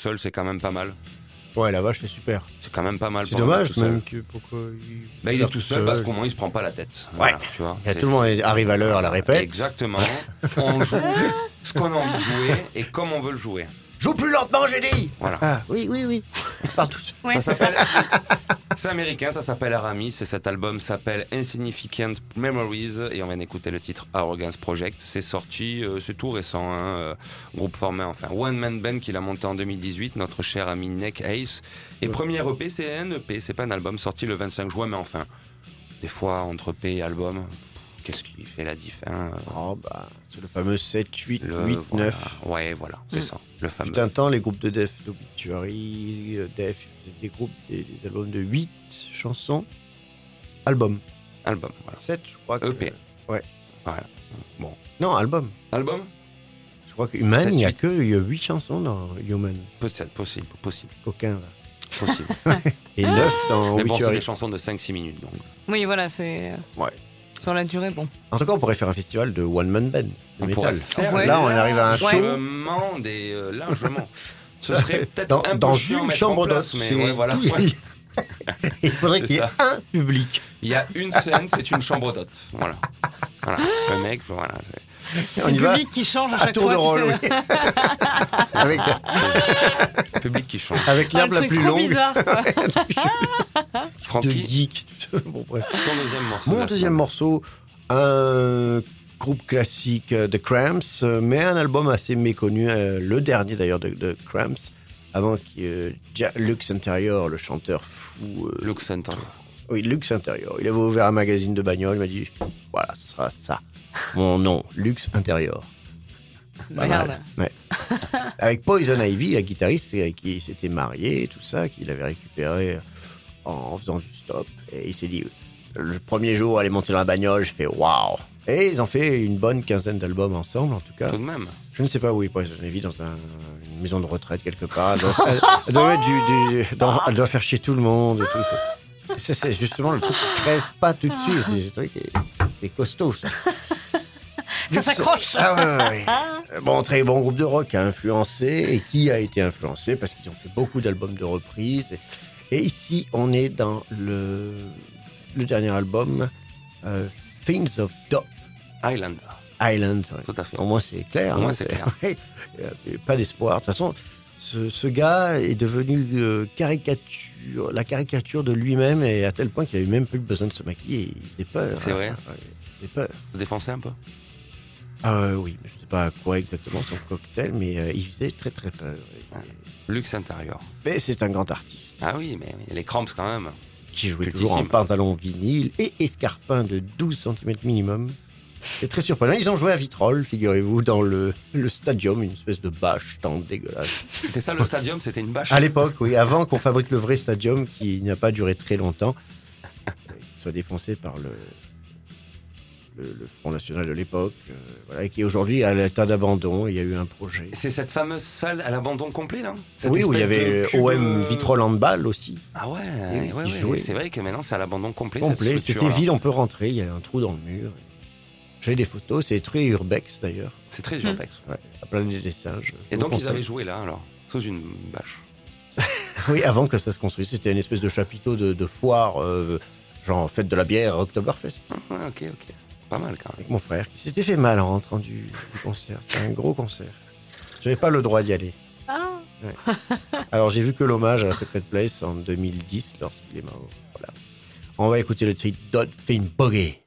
Seul, c'est quand même pas mal. Ouais, la vache, c'est super. C'est quand même pas mal. C'est dommage, tout même que pourquoi il. Bah, il est tout seul parce qu'au moins il se prend pas la tête. Ouais. Voilà, tu vois. Et C'est- tout le monde arrive à l'heure à la répète. Exactement. On joue ce qu'on a envie de jouer et comme on veut le jouer. Joue plus lentement, j'ai dit Voilà. Ah, oui, oui, oui. On se part tous. Ouais, c'est ça. s'appelle. C'est américain, ça s'appelle Aramis et cet album s'appelle Insignificant Memories et on vient d'écouter le titre Arrogance Project. C'est sorti, euh, c'est tout récent, hein, euh, groupe formé enfin One Man Band qu'il a monté en 2018, notre cher ami Nick Ace. Et premier EP, c'est un EP, c'est pas un album sorti le 25 juin, mais enfin, des fois entre EP et album, qu'est-ce qui fait la diff hein, euh, Oh, bah, le fameux 7, 8, le, 8, voilà. 9. Ouais, voilà, c'est Mm. ça, le fameux. Fut un temps, les groupes de Def, d'Obituary, euh, Def, ils faisaient des groupes, des, des albums de 8 chansons. Album. Album, voilà. 7, je crois que. EP. Voilà. Bon. Non, album. Album? Je crois que Human, il y a que il y a 8 chansons dans Human. Peut-être, possible, possible, Aucun, là. possible. Et 9 dans Mais bon, c'est des chansons de 5-6 minutes, donc. Oui, voilà, c'est. euh, Ouais. Sur la durée, bon. En tout cas, on pourrait faire un festival de One Man Band. De On métal. pourrait faire Ouais. Là, on arrive à un Ouais. show largement, des, euh, largement. Ce serait peut-être dans, un peu dans une chambre d'hôte. mais ouais, voilà. ouais. Il faudrait qu'il y ait ça. un public. Il y a une scène, c'est une chambre d'hôte. Voilà. voilà. Le mec, voilà. C'est- le public qui change à à chaque tour fois. de tu sais. oui. avec, c'est le public qui change. avec Ah, l'herbe le la truc plus trop longue bizarre. quoi. de geek. bon, bref. ton deuxième morceau. Mon deuxième morceau, un groupe classique euh, de Cramps, euh, mais un album assez méconnu, euh, le dernier d'ailleurs de, de Cramps, avant que euh, Ja- Lux Interior, le chanteur fou. euh, Luke Center. Oui, Lux Interior. Il avait ouvert un magazine de bagnole, il m'a dit voilà, ce sera ça. Mon nom, Lux Interior. Pas Merde. mal. Ouais. Avec Poison Ivy, la guitariste avec qui il s'était marié, tout ça, qu'il avait récupéré en faisant du stop. Et il s'est dit, le premier jour, aller monter dans la bagnole, je fais waouh. Et ils ont fait une bonne quinzaine d'albums ensemble, en tout cas. Tout de même. Je ne sais pas où est Poison Ivy, dans un- une maison de retraite quelque part. Elle doit, elle- elle doit mettre du- du- dans- elle doit faire chier tout le monde et tout ça. C'est- justement le truc qui crève pas tout de suite. C'est costaud, ça. Ça s'accroche. Ah ouais, ouais, Bon, très bon groupe de rock a influencé et qui a été influencé? Parce qu'ils ont fait beaucoup d'albums de reprises. Et, ici, on est dans le, le dernier album, euh, Things of Dope Island. Island. ouais. Tout à fait. Au moins, c'est clair. Au moins, hein, c'est clair. Pas d'espoir. De toute façon, ce, ce gars est devenu euh, caricature, la caricature de lui-même et à tel point qu'il a eu même plus besoin de se maquiller. Il faisait peur. C'est hein. vrai Ouais, Il faisait peur. Vous défoncez un peu Ah euh, oui, mais je ne sais pas à quoi exactement son cocktail, mais euh, il faisait très très peur. Ouais. Luxe intérieur. Mais c'est un grand artiste Ah oui, mais il y a les cramps quand même. qui jouait toujours en pantalon vinyle et escarpin de 12 cm minimum. C'est très surprenant. Ils ont joué à Vitrolles, figurez-vous, dans le, le stadium, une espèce de bâche tente dégueulasse. C'était ça le stadium, c'était une bâche? À l'époque, oui, avant qu'on fabrique le vrai stadium qui n'a pas duré très longtemps, qui soit défoncé par le, le, le Front National de l'époque, euh, voilà, qui aujourd'hui est à l'état d'abandon. Il y a eu un projet. C'est cette fameuse salle à l'abandon complet là Cette Oui, où il y de avait OM euh, Vitrolles Handball aussi. Ah ouais, ouais, ouais. c'est vrai que maintenant c'est à l'abandon complet. Complet, c'était vide, on peut rentrer, il y a un trou dans le mur. J'ai des photos, c'est très urbex d'ailleurs. C'est très urbex. Ouais, à planète des singes. Et donc ils avaient joué là alors, sous une bâche. Oui, avant que ça se construise, c'était une espèce de chapiteau de, de foire, euh, genre fête de la bière, Oktoberfest. Ah, ok, ok. Pas mal quand même. avec mon frère qui s'était fait mal en rentrant du, du concert. C'était un gros concert. J'avais pas le droit d'y aller. Ah. Alors j'ai vu que l'hommage à la Secret Place en 2010 lorsqu'il est mort. Voilà. On va écouter le titre Dot Fin Bogey.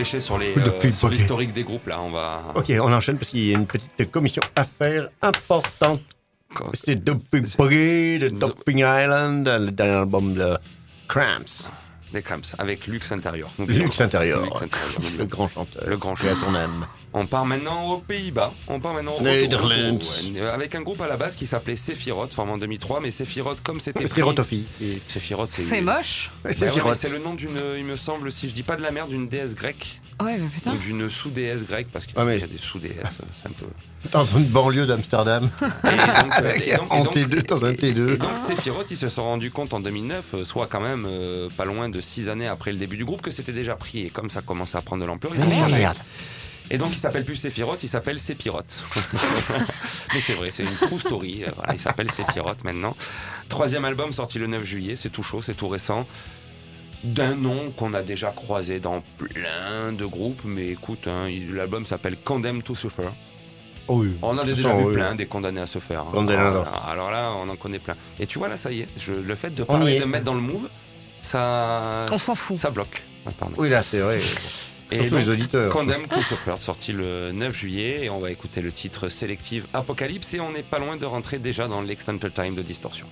Dépêcher sur les euh, sur l'historique des groupes là. On va. Ok, on enchaîne parce qu'il y a une petite commission à faire importante. C'est C'est- Buggy de Topping Island, le dernier album de Cramps. Des Cramps avec Lux Intérieur. Luxe intérieur. Le grand chanteur. Le grand chanteur. son âme. On part maintenant aux Pays-Bas. On part maintenant au Netherlands. Euh, avec un groupe à la base qui s'appelait Sephiroth, formé en 2003, mais Sephiroth comme c'était C'est Rotofi. Sephiroth, C'est moche. Ouais, Sephiroth. mais c'est le nom d'une, il me semble, si je dis pas de la merde, d'une déesse grecque Ouais, mais putain. ou d'une sous-déesse grecque, parce qu'il Ah, mais- y a des sous-déesses, c'est un peu. Dans une banlieue d'Amsterdam. Euh, en donc- T2, dans un et- T2. Et donc Sephiroth, ils se sont rendus compte en 2009, euh, soit quand même euh, pas loin de six années après le début du groupe, que c'était déjà pris. Et comme ça commençait à prendre de l'ampleur, ils ont changé. Merde. Et donc il s'appelle plus Sephiroth, il s'appelle Sepiroth. Mais c'est vrai, c'est une true story. euh, Voilà, il s'appelle Sepiroth maintenant. Troisième album sorti le 9 juillet, c'est tout chaud, c'est tout récent. D'un nom qu'on a déjà croisé dans plein de groupes, mais écoute, hein, l'album s'appelle Condemned to Suffer. Oh oui. On en a déjà vu oui. plein, des condamnés à se faire. hein. Alors, là, on en connaît plein. Et tu vois, là, ça y est, je- le fait de parler, de mettre dans le move, ça, On s'en fout. ça bloque. Ah, pardon. Oui, là, c'est vrai. Et Surtout donc, les auditeurs. Condemned to Suffer, sorti le 9 juillet, et on va écouter le titre Sélective Apocalypse, et on n'est pas loin de rentrer déjà dans l'extended time de Distortion.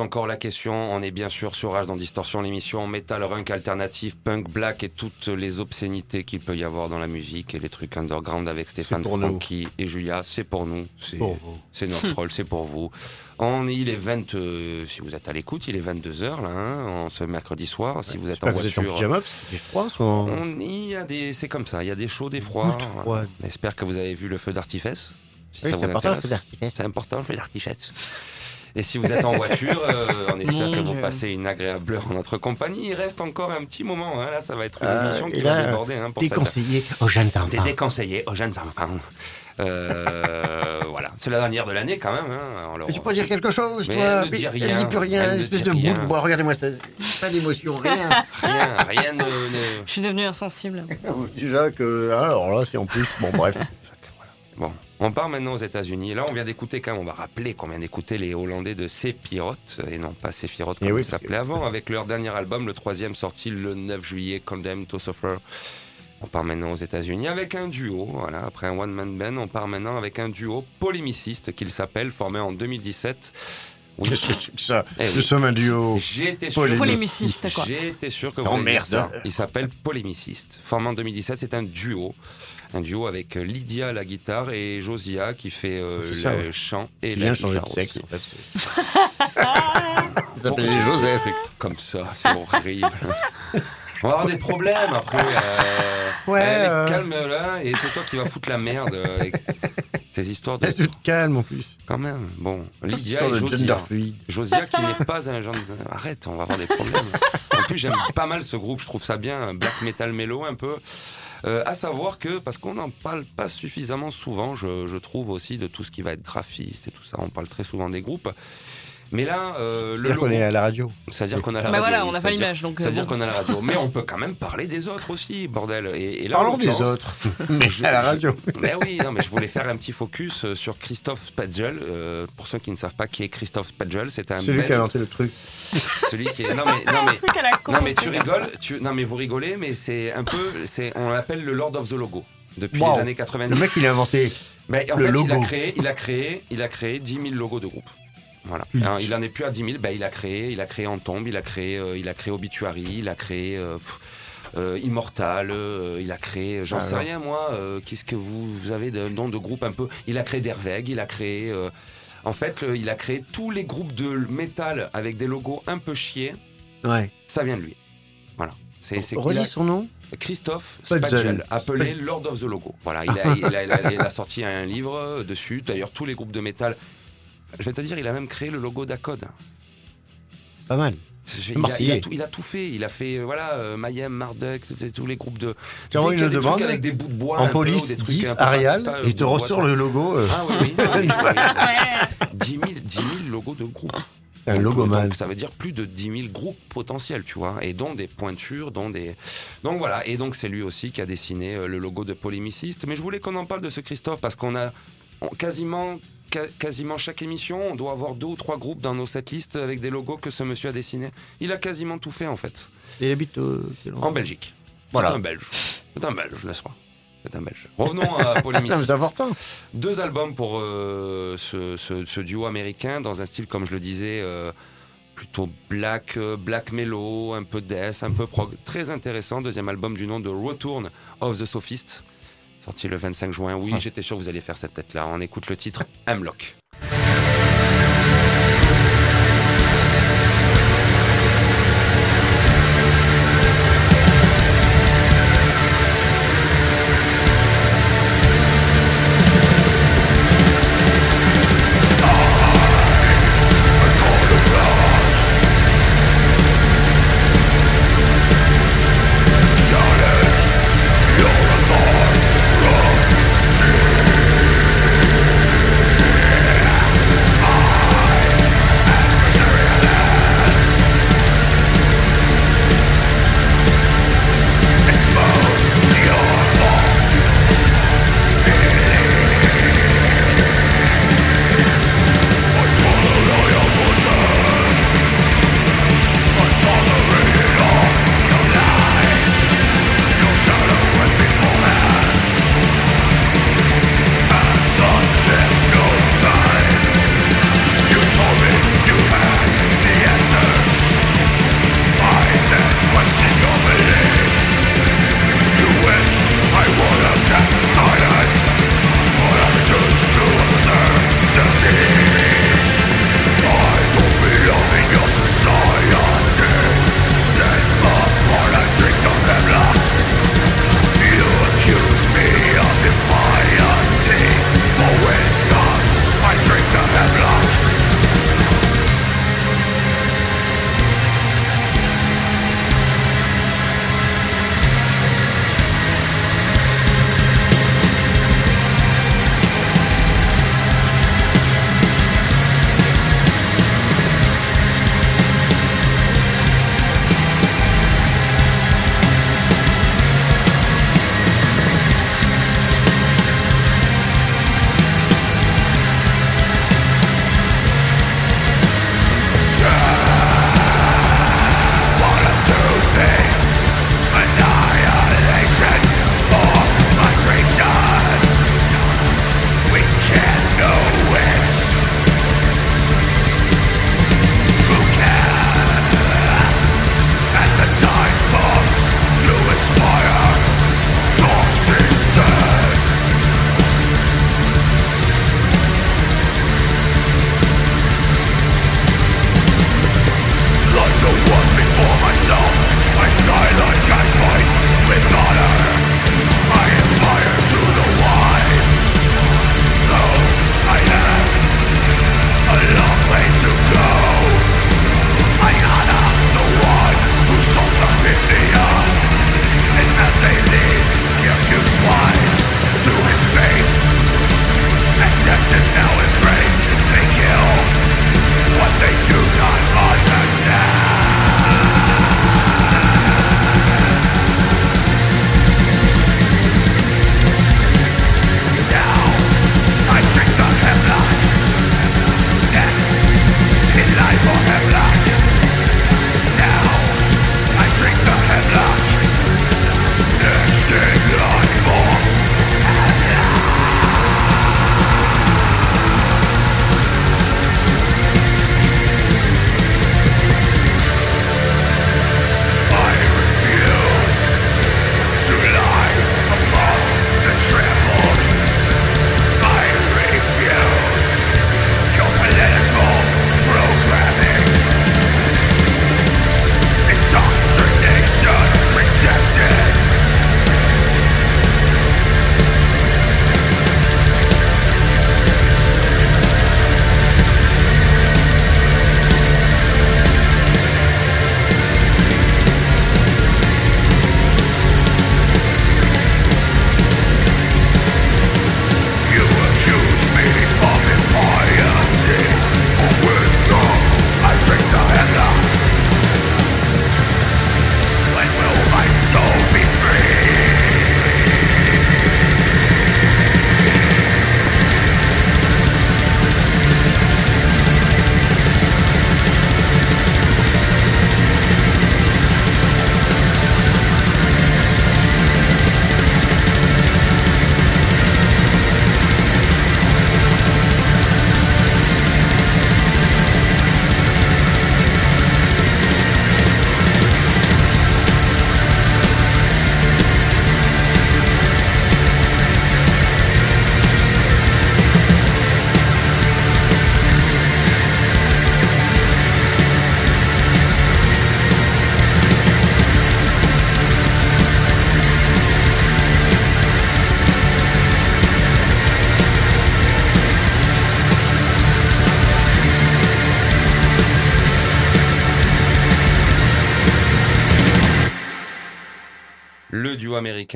Encore la question, on est bien sûr sur Rage dans Distorsion, l'émission metal, runk alternatif, punk, black et toutes les obscénités qu'il peut y avoir dans la musique et les trucs underground avec Stéphane. Francky et Julia. C'est pour nous. C'est Pour vous. c'est notre rôle, c'est pour vous. On, il est 20, euh, si vous êtes à l'écoute, il est 22h là, hein, en ce mercredi soir. Si vous êtes en que vous êtes en voiture. pyjama, froid. On, y a des, c'est comme ça, il y a des chauds, des froids. Voilà. J'espère que vous avez vu le feu d'artifice. Si Oui, ça c'est important, le intéresse. feu d'artifice. C'est important le feu d'artifice. Et si vous êtes en voiture, euh, on espère Mon que vous Dieu. passez une agréable heure en notre compagnie. Il reste encore un petit moment. hein. Là, ça va être une Ah, émission qui là, va déborder. Hein, pour cette- Déconseillé aux jeunes enfants. déconseillés aux jeunes enfants. Euh, voilà, c'est la dernière de l'année quand même. Hein. Alors, Tu peux dire quelque chose, Mais toi elle ne dit Elle rien. dit plus rien, Elle ne espèce de bout de bois. Regardez-moi ça. Pas d'émotion, rien. rien, rien ne- Je suis devenue insensible. Déjà que. hein, Alors là, c'est en plus. Bon, bref. Bon, on part maintenant aux États-Unis. Là, on vient d'écouter quand même, on va rappeler qu'on vient d'écouter les Hollandais de Sephiroth, et non pas Sephiroth comme Eh oui, ils parce s'appelaient avant, avec leur dernier album, le troisième sorti le 9 juillet, Condemned to Suffer. On part maintenant aux États-Unis avec un duo, voilà, après un one-man band, on part maintenant avec un duo polémiciste qu'il s'appelle, formé en 2017. Oui, Qu'est-ce que c'est que ça Eh Nous oui. sommes un duo. J'étais sûr, Polémiciste. Quoi. J'étais sûr que Ça vous emmerde. ça. Il s'appelle Polémiciste. Formé en 2017, c'est un duo. Un duo avec euh, Lydia à la guitare et Josia qui fait euh, ça, le ouais. chant et Il la vient changer de guitare sexe, en fait. Il s'appelait Joseph. Comme ça, c'est horrible. On va avoir des problèmes après. euh, Ouais, eh, euh. Calme là, et c'est toi qui vas foutre la merde avec ces histoires de. Reste tout calme en plus. Quand même. Bon, Lydia et Josia. Josia qui n'est pas un genre de... Arrête, on va avoir des problèmes. En plus, j'aime pas mal ce groupe, je trouve ça bien, black metal mélo un peu. Euh, à savoir que, parce qu'on n'en parle pas suffisamment souvent, je, je trouve aussi de tout ce qui va être graphiste et tout ça, on parle très souvent des groupes. Mais là, euh, le C'est-à-dire qu'on logo, est à la radio. c'est-à-dire qu'on a la Bah radio. voilà, oui, on n'a pas l'image, donc. euh, C'est-à-dire bon. qu'on a la radio. Mais on peut quand même parler des autres aussi, bordel. Et, et là, Parlons des autres. Mais je- à la je- radio. Ben oui, non, mais je voulais faire un petit focus euh, sur Christophe Spadgel. Euh, pour ceux qui ne savent pas qui est Christophe Spadgel, c'est un C'est lui qui a inventé le truc. Celui qui est. Non mais, non mais, truc à la con. non mais tu rigoles. Tu... Non mais vous rigolez, mais c'est un peu. C'est on l'appelle le Lord of the Logo depuis Wow. les années 90. Le mec, il a inventé. Mais en le fait, il a logo. créé, il a créé, il a créé 10 000 logos de groupe. Voilà. Alors, il en est plus à 10 000. Ben, il a créé, il a créé En Tombe, il a créé, euh, il a créé Obituary, il a créé euh, pff, euh, Immortal, euh, il a créé, j'en sais rien moi. euh, Qu'est-ce que vous, vous avez de nom de groupe un peu Il a créé Derveg, il a créé. en fait, le- il a créé tous les groupes de métal avec des logos un peu chiés. Ouais. Ça vient de lui. Voilà. C'est Redis a- son nom Christophe. Spadgel, appelé Lord of the Logo. Voilà, il a, il a- il a- il a sorti un livre dessus. D'ailleurs, tous les groupes de métal. Je vais te dire, il a même créé le logo d'Acode. Pas mal. Il a, il tout, il a tout fait. Il a fait, euh, voilà, euh, Mayhem, Marduk, tous les groupes de. Une des trucs demande avec des bouts de bois. en police des trucs 10 un peu pas- Arial pas, euh, il te bois, ressort le logo. euh, Ah oui, oui. oui, oui, oui. Ouais. 10 000, 10 000 logos de groupe. C'est un logoman. donc, ça veut dire plus de 10 000 groupes potentiels, tu vois, et dont des pointures, dont des. Donc voilà, et donc c'est lui aussi qui a dessiné euh, le logo de Polémiciste. Mais je voulais qu'on en parle de ce Christophe parce qu'on a on- quasiment. Quasiment chaque émission, on doit avoir deux ou trois groupes dans nos setlists avec des logos que ce monsieur a dessinés. Il a quasiment tout fait en fait. Et il habite endroit En Belgique. Voilà. C'est un Belge. C'est un Belge, n'est-ce pas? C'est un Belge. Revenons à important. Deux albums pour euh, ce, ce- ce duo américain dans un style, comme je le disais, euh, plutôt black, euh, black mellow, un peu death, un peu prog. Très intéressant. Deuxième album du nom de Return of the Sophist, sorti le 25 juin. Oui, j'étais sûr que vous alliez faire cette tête-là. On écoute le titre Hemlock.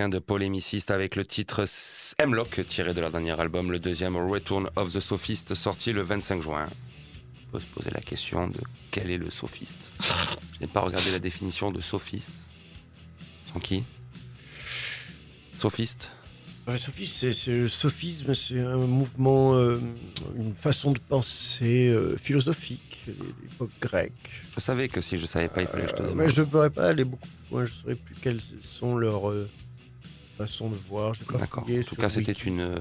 Américain de polémiciste avec le titre M-Lock tiré de leur dernier album, le deuxième Return of the Sophist sorti le 25 juin. On peut se poser la question de quel est le sophiste. Je n'ai pas regardé la définition de sophiste. Sans qui? Sophiste? Le sophisme, c'est- c'est le sophisme, c'est un mouvement, euh, une façon de penser euh, philosophique de l'époque grecque. Je savais que si je savais pas, il fallait que je te Euh, demande. mais je ne pourrais pas aller beaucoup plus loin, je ne saurais plus quelles sont leurs euh, façons de voir. D'accord. En tout cas, c'était une,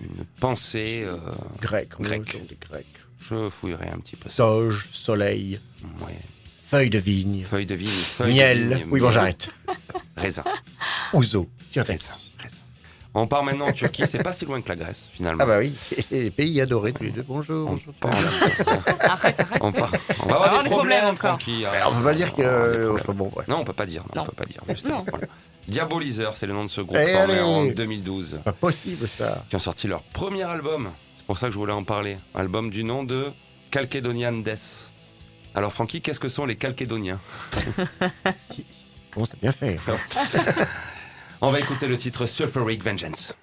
une pensée. euh, Grec, on Grec. est des Grecs. je fouillerai un petit peu ça. Toge, soleil, Ouais. feuille de vigne, Feuille de vigne, feuille de miel. vigne, oui, bon, j'arrête. Raisin. Ouzo, tiens, Raisin. On part maintenant en Turquie, c'est pas si loin que la Grèce, finalement. Ah bah oui, les pays adorés tous les deux. Bonjour. On bonjour. part, Arrête, arrête. on, part- on va On va avoir avoir des problèmes, problèmes encore. Francky. Alors, on peut pas dire que. On euh, enfin, bon, ouais. Non, on peut pas dire. Non, Non. on peut pas dire. justement, Non. voilà. Diaboliseur, c'est le nom de ce groupe Eh, formé allez. en 2012, Pas possible ça. qui ont sorti leur premier album. C'est pour ça que je voulais en parler. Album du nom de Calcedonian Death. Alors, Francky, qu'est-ce que sont les Calcédoniens Bon, c'est bien fait. On va écouter le titre Vengeance. Vengeance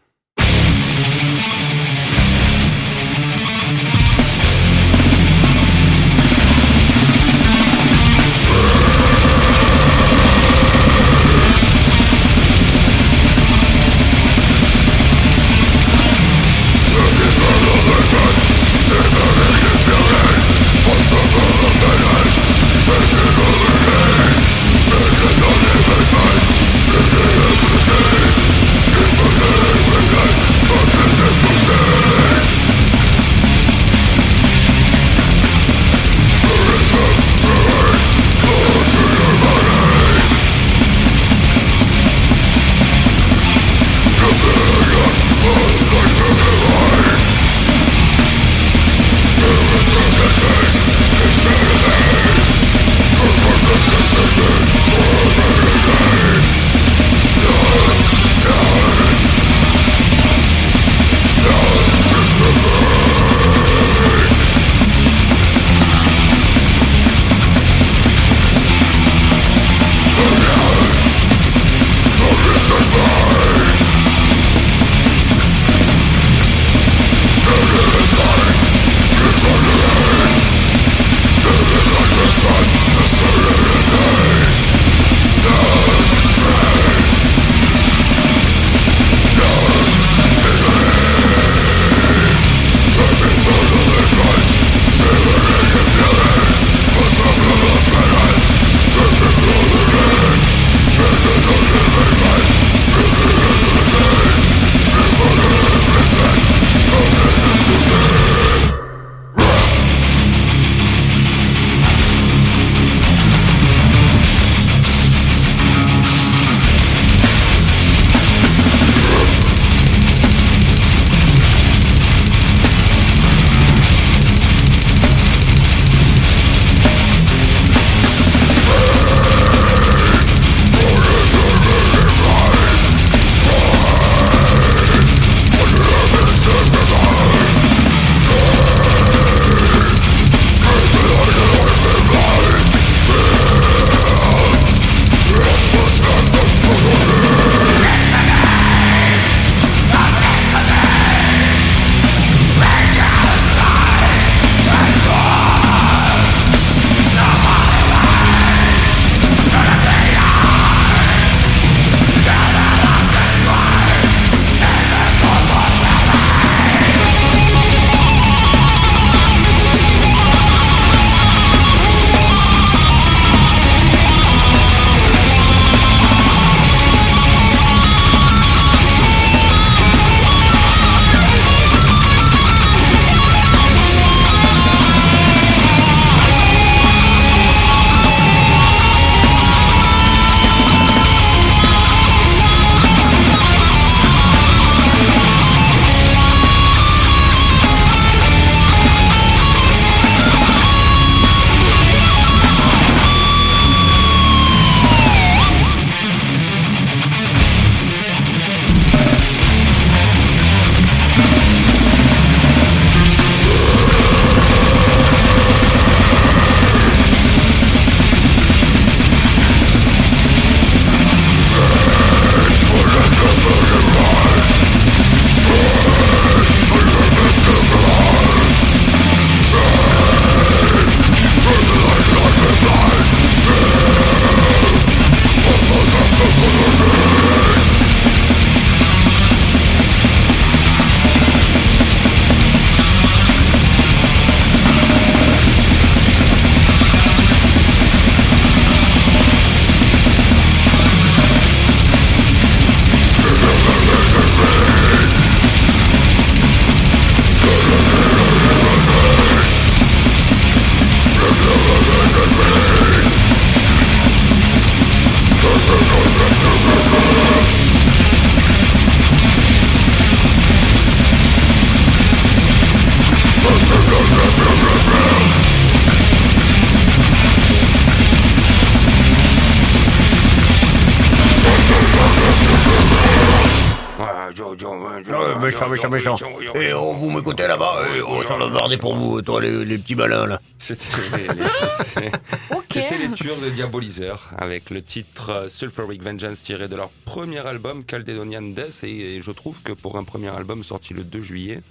les, les petits malins, là. C'était les, tueurs de Diaboliseur avec le titre euh, Sulfuric Vengeance tiré de leur premier album Caledonian Death et, et je trouve que pour un premier album sorti le 2 juillet,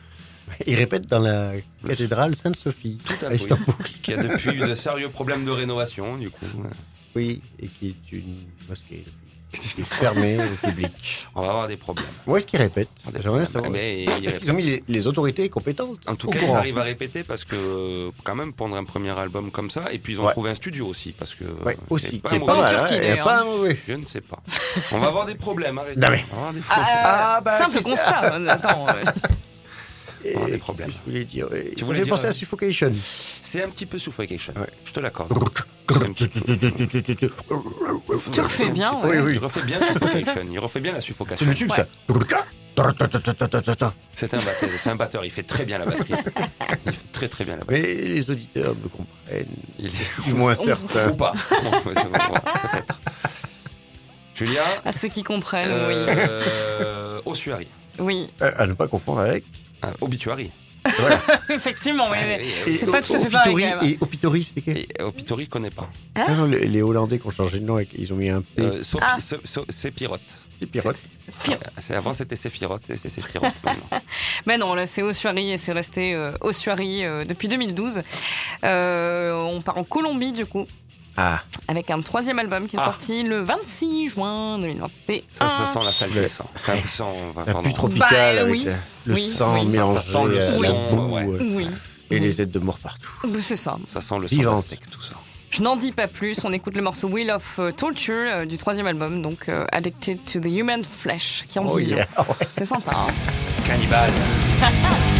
Ils répètent dans la cathédrale Sainte-Sophie, tout à Istanbul. qui a depuis eu de sérieux problèmes de rénovation du coup. Oui, et qui est une mosquée, depuis. Qui est fermée au public. On va avoir des problèmes. Où est-ce qu'ils répètent J'aimerais savoir. Est-ce qu'ils ont mis les, les autorités compétentes En tout cas, ils arrivent à répéter parce que, quand même, prendre un premier album comme ça, et puis ils ont Ouais. trouvé un studio aussi, parce que. Ouais, euh, aussi. c'est pas pas mauvais- mal, Turquie, hein, pas mauvais. Je ne sais pas. On va avoir des problèmes, arrêtez. Non, mais- On va avoir des Ah, problèmes. euh, Ah, bah, simple constat. Attends. Et On a des problèmes. Je voulais dire. Tu voulais penser à euh, Suffocation. C'est un petit peu Suffocation. Ouais. Je te l'accorde. C'est Tu refais bien. Oui, ouais. oui. Il refait bien Suffocation. Il refait bien la C'est suffocation. le tube, ça. C'est un, c'est- c'est un batteur. Il fait très bien la batterie. Il fait très très bien la batterie. Mais les auditeurs me comprennent. Il est... Du moins certains. Ou pas. Peut-être. Julia. À ceux qui comprennent, Euh, oui. Oui, Euh, À ne pas confondre avec. Euh, Obituary. effectivement. oui, Ah, mais- Et C'est pas tout à fait pareil. Et Opitori, c'était quel Et Opitori, il connaît pas. Ah non, les, les Hollandais qui ont changé de nom, avec- ils ont mis un P. Euh, Sopi- Ah. So- So- c'est Pirotte. C'est- Avant, c'était Sephiroth et c'est Sephiroth maintenant. Mais non, là c'est Ossuary et c'est resté euh, Ossuary euh, depuis 2012. Euh, on part en Colombie du coup. Ah, Avec un troisième album qui est Ah. sorti le 26 juin 2021. Ça, ça sent la saleté, Le- ça. Enfin, ça sent- la pardon. pluie tropicale Bah, avec oui. la- le Oui, sang oui, ça- mélangé ça sent le son, la boue ouais. euh, Oui, et des têtes de mort partout. bah, c'est ça. Ça sent le sang tout ça. Je n'en dis pas plus. On écoute le morceau Wheel of euh, Torture euh, du troisième album, donc euh, Addicted to the Human Flesh, qui en Oh dit long. yeah. Ouais. C'est sympa. hein. Cannibale.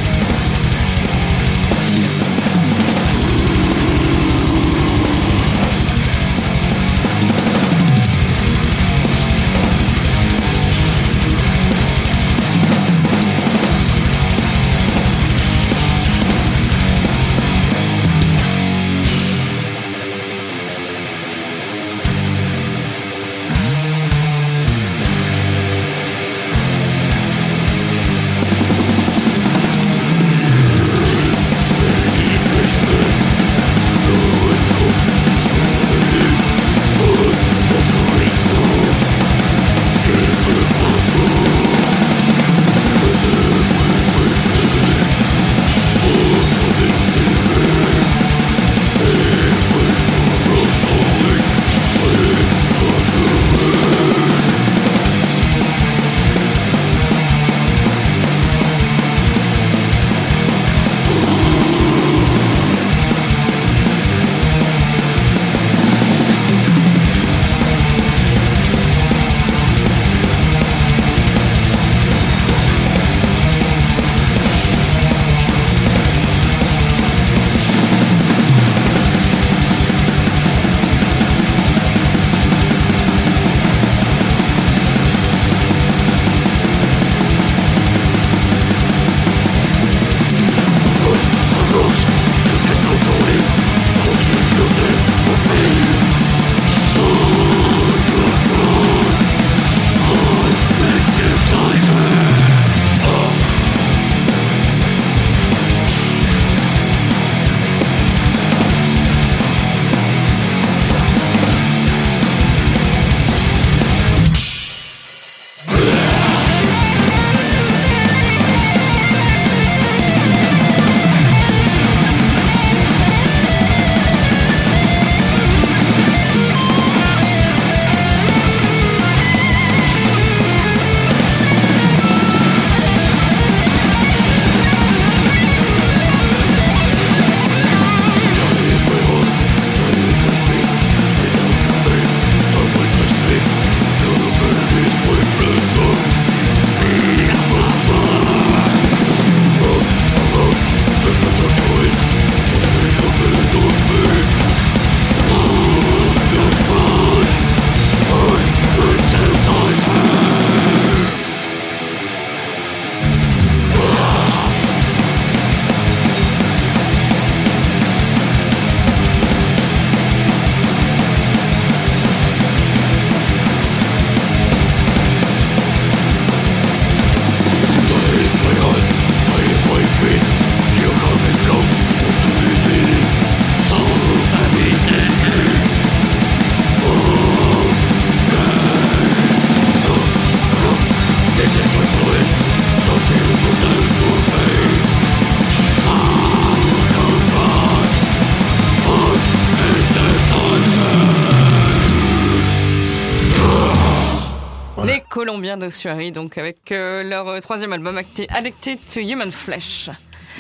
colombien d'Ossuary, donc avec euh, leur euh, troisième album Addicted to Human Flesh.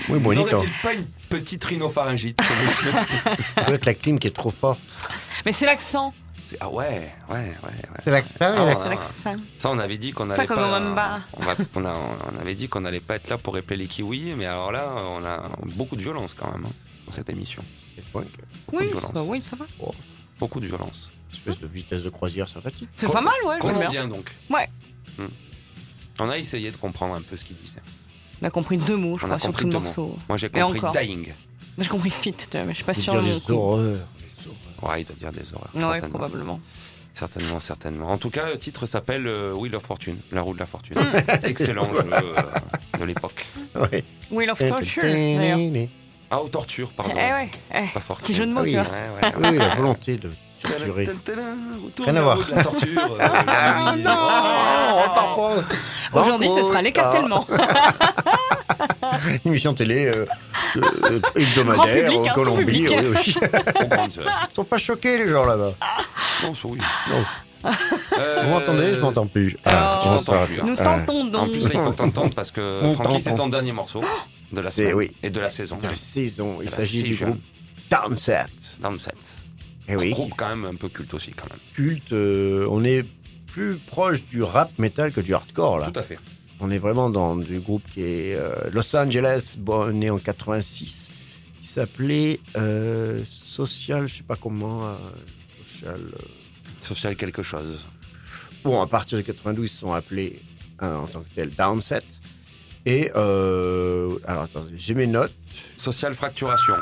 Oui, bonito. Pas une petite rhinopharyngite ce monsieur Ça doit être la clim qui est trop forte. Mais c'est l'accent. C'est- Ah ouais, ouais, ouais. ouais. C'est l'accent Ah, ouais. l'accent. Ça, on avait dit qu'on Ça, allait comme pas. on Mamba. On, va- on a- on avait dit qu'on allait pas être là pour épeler les kiwis, mais alors là, on a beaucoup de violence quand même hein, dans cette émission. Oui, de violence. ça, oui, ça va. Beaucoup de violence. espèce de vitesse de croisière sympathique. C'est pas mal, ouais, bien. Colombien donc. Ouais. Hmm. On a essayé de comprendre un peu ce qu'il disait. On a compris deux mots, je On a crois, sur compris tout le morceau. Moi, j'ai compris encore. dying. Moi, J'ai compris fit, mais je suis pas Il sûre. dire des horreurs. Ouais, il doit dire des horreurs. Ouais, certainement. probablement. Certainement, certainement. En tout cas, le titre s'appelle euh, Wheel of Fortune, la roue de la fortune. Hmm. Excellent jeu euh, de l'époque. Ouais. Wheel of Torture, d'ailleurs. Oui, Ah, aux tortures, pardon. Eh ouais, eh, Pas fortune. petit jeu de mots, Ah oui. tu vois. Ouais, ouais, ouais. la volonté de Rien à voir. La torture. euh, Ah non on repart pas. Aujourd'hui, ce sera l'écartèlement. ah, Émission télé euh, euh, hebdomadaire public, en hein, Colombie. oui, oui. Ils sont pas choqués les gens là-bas. Non, oui. Non. Euh, Vous m'entendez Je m'entends plus. Ah, tu t'entends plus. Nous tentons donc. En plus, là, il faut t'entendre parce que Francky, c'est ton dernier morceau de la semaine oui. et de la saison. De la saison. Il s'agit du groupe Downset. Dans le set. Eh oui, Groupe quand même un peu culte aussi, quand même. culte. euh, on est plus proche du rap metal que du hardcore là. Tout à fait. On est vraiment dans du groupe qui est euh, Los Angeles, bon, né en 86, qui s'appelait euh, Social, je sais pas comment, Social. Social quelque chose. Bon, à partir de 92, ils sont appelés en tant que tel Downset. Et alors attendez, j'ai mes notes. Social fracturation.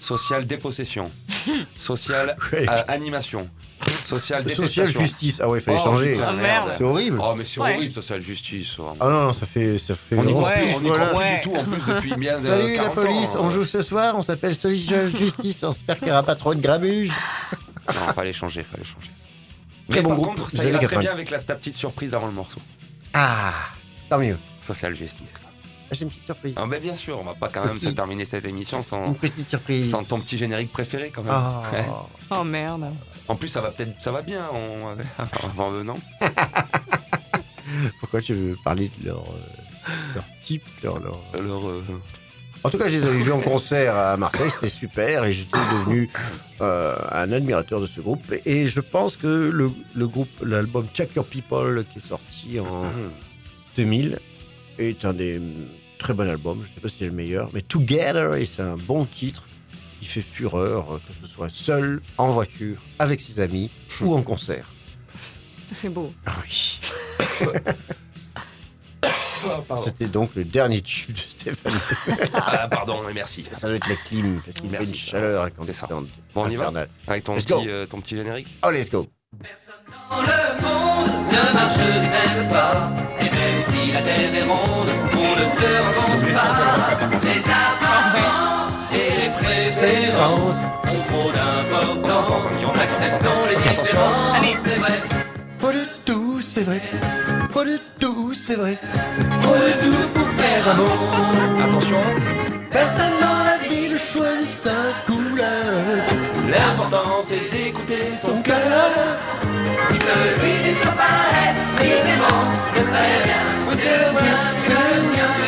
Social dépossession. Social euh, animation. Social Social détestation. justice. Ah ouais, il fallait Oh, changer. putain, Ah, merde. C'est horrible. Oh, mais c'est Ouais. horrible, social justice. oh. Ah non, non, ça fait, ça fait. On n'y croit plus, Ouais, on n'y voilà. croit plus Ouais. du tout en plus depuis bien de Salut la 40 police, ans. on joue ce soir, on s'appelle Social Justice, on espère qu'il n'y aura pas trop de grabuge. Non, fallait changer, fallait changer. Très Mais bon par groupe, contre, des ça années ira très 90. bien avec la, ta petite surprise avant le morceau. Ah, tant mieux. Social justice. Ah, J'ai une petite surprise. Ah, ben bien sûr, on va pas quand même se terminer cette émission sans, Une petite surprise. sans ton petit générique préféré quand même. Ah. Ouais. Oh merde. En plus, ça va peut-être, ça va bien en, en venant. Pourquoi tu veux parler de leur, euh, leur type leur, leur- euh, En tout cas, je les avais vus en concert à Marseille, c'était super, et j'étais devenu euh, un admirateur de ce groupe. Et je pense que le, le groupe, l'album Check Your People, qui est sorti en 2000, est un des très bons albums. Je ne sais pas si c'est le meilleur, mais Together, et c'est un bon titre. Il fait fureur, euh, que ce soit seul, en voiture, avec ses amis ou en concert. C'est beau. Ah oui. C'était donc le dernier tube de Stéphane. ah, pardon, et merci. Ça doit être la clim, parce qu'il fait Merci. une chaleur incandescente. Bon, on y va. Avec ton petit, euh, ton petit générique. Oh, let's go. Le monde ne marche même pas, et même si la terre est ronde, on ne se rencontre pas. Les apparences et les préférences ont trop d'importance. Acceptons les différences, Allez. c'est vrai. Pas du tout, c'est vrai. Pas du tout, c'est vrai. Pas du tout pour faire amour. Attention, Personne dans la ville choisit sa couleur. L'important c'est d'écouter son cœur. Celui du copain est. C'est le mien, c'est le mien,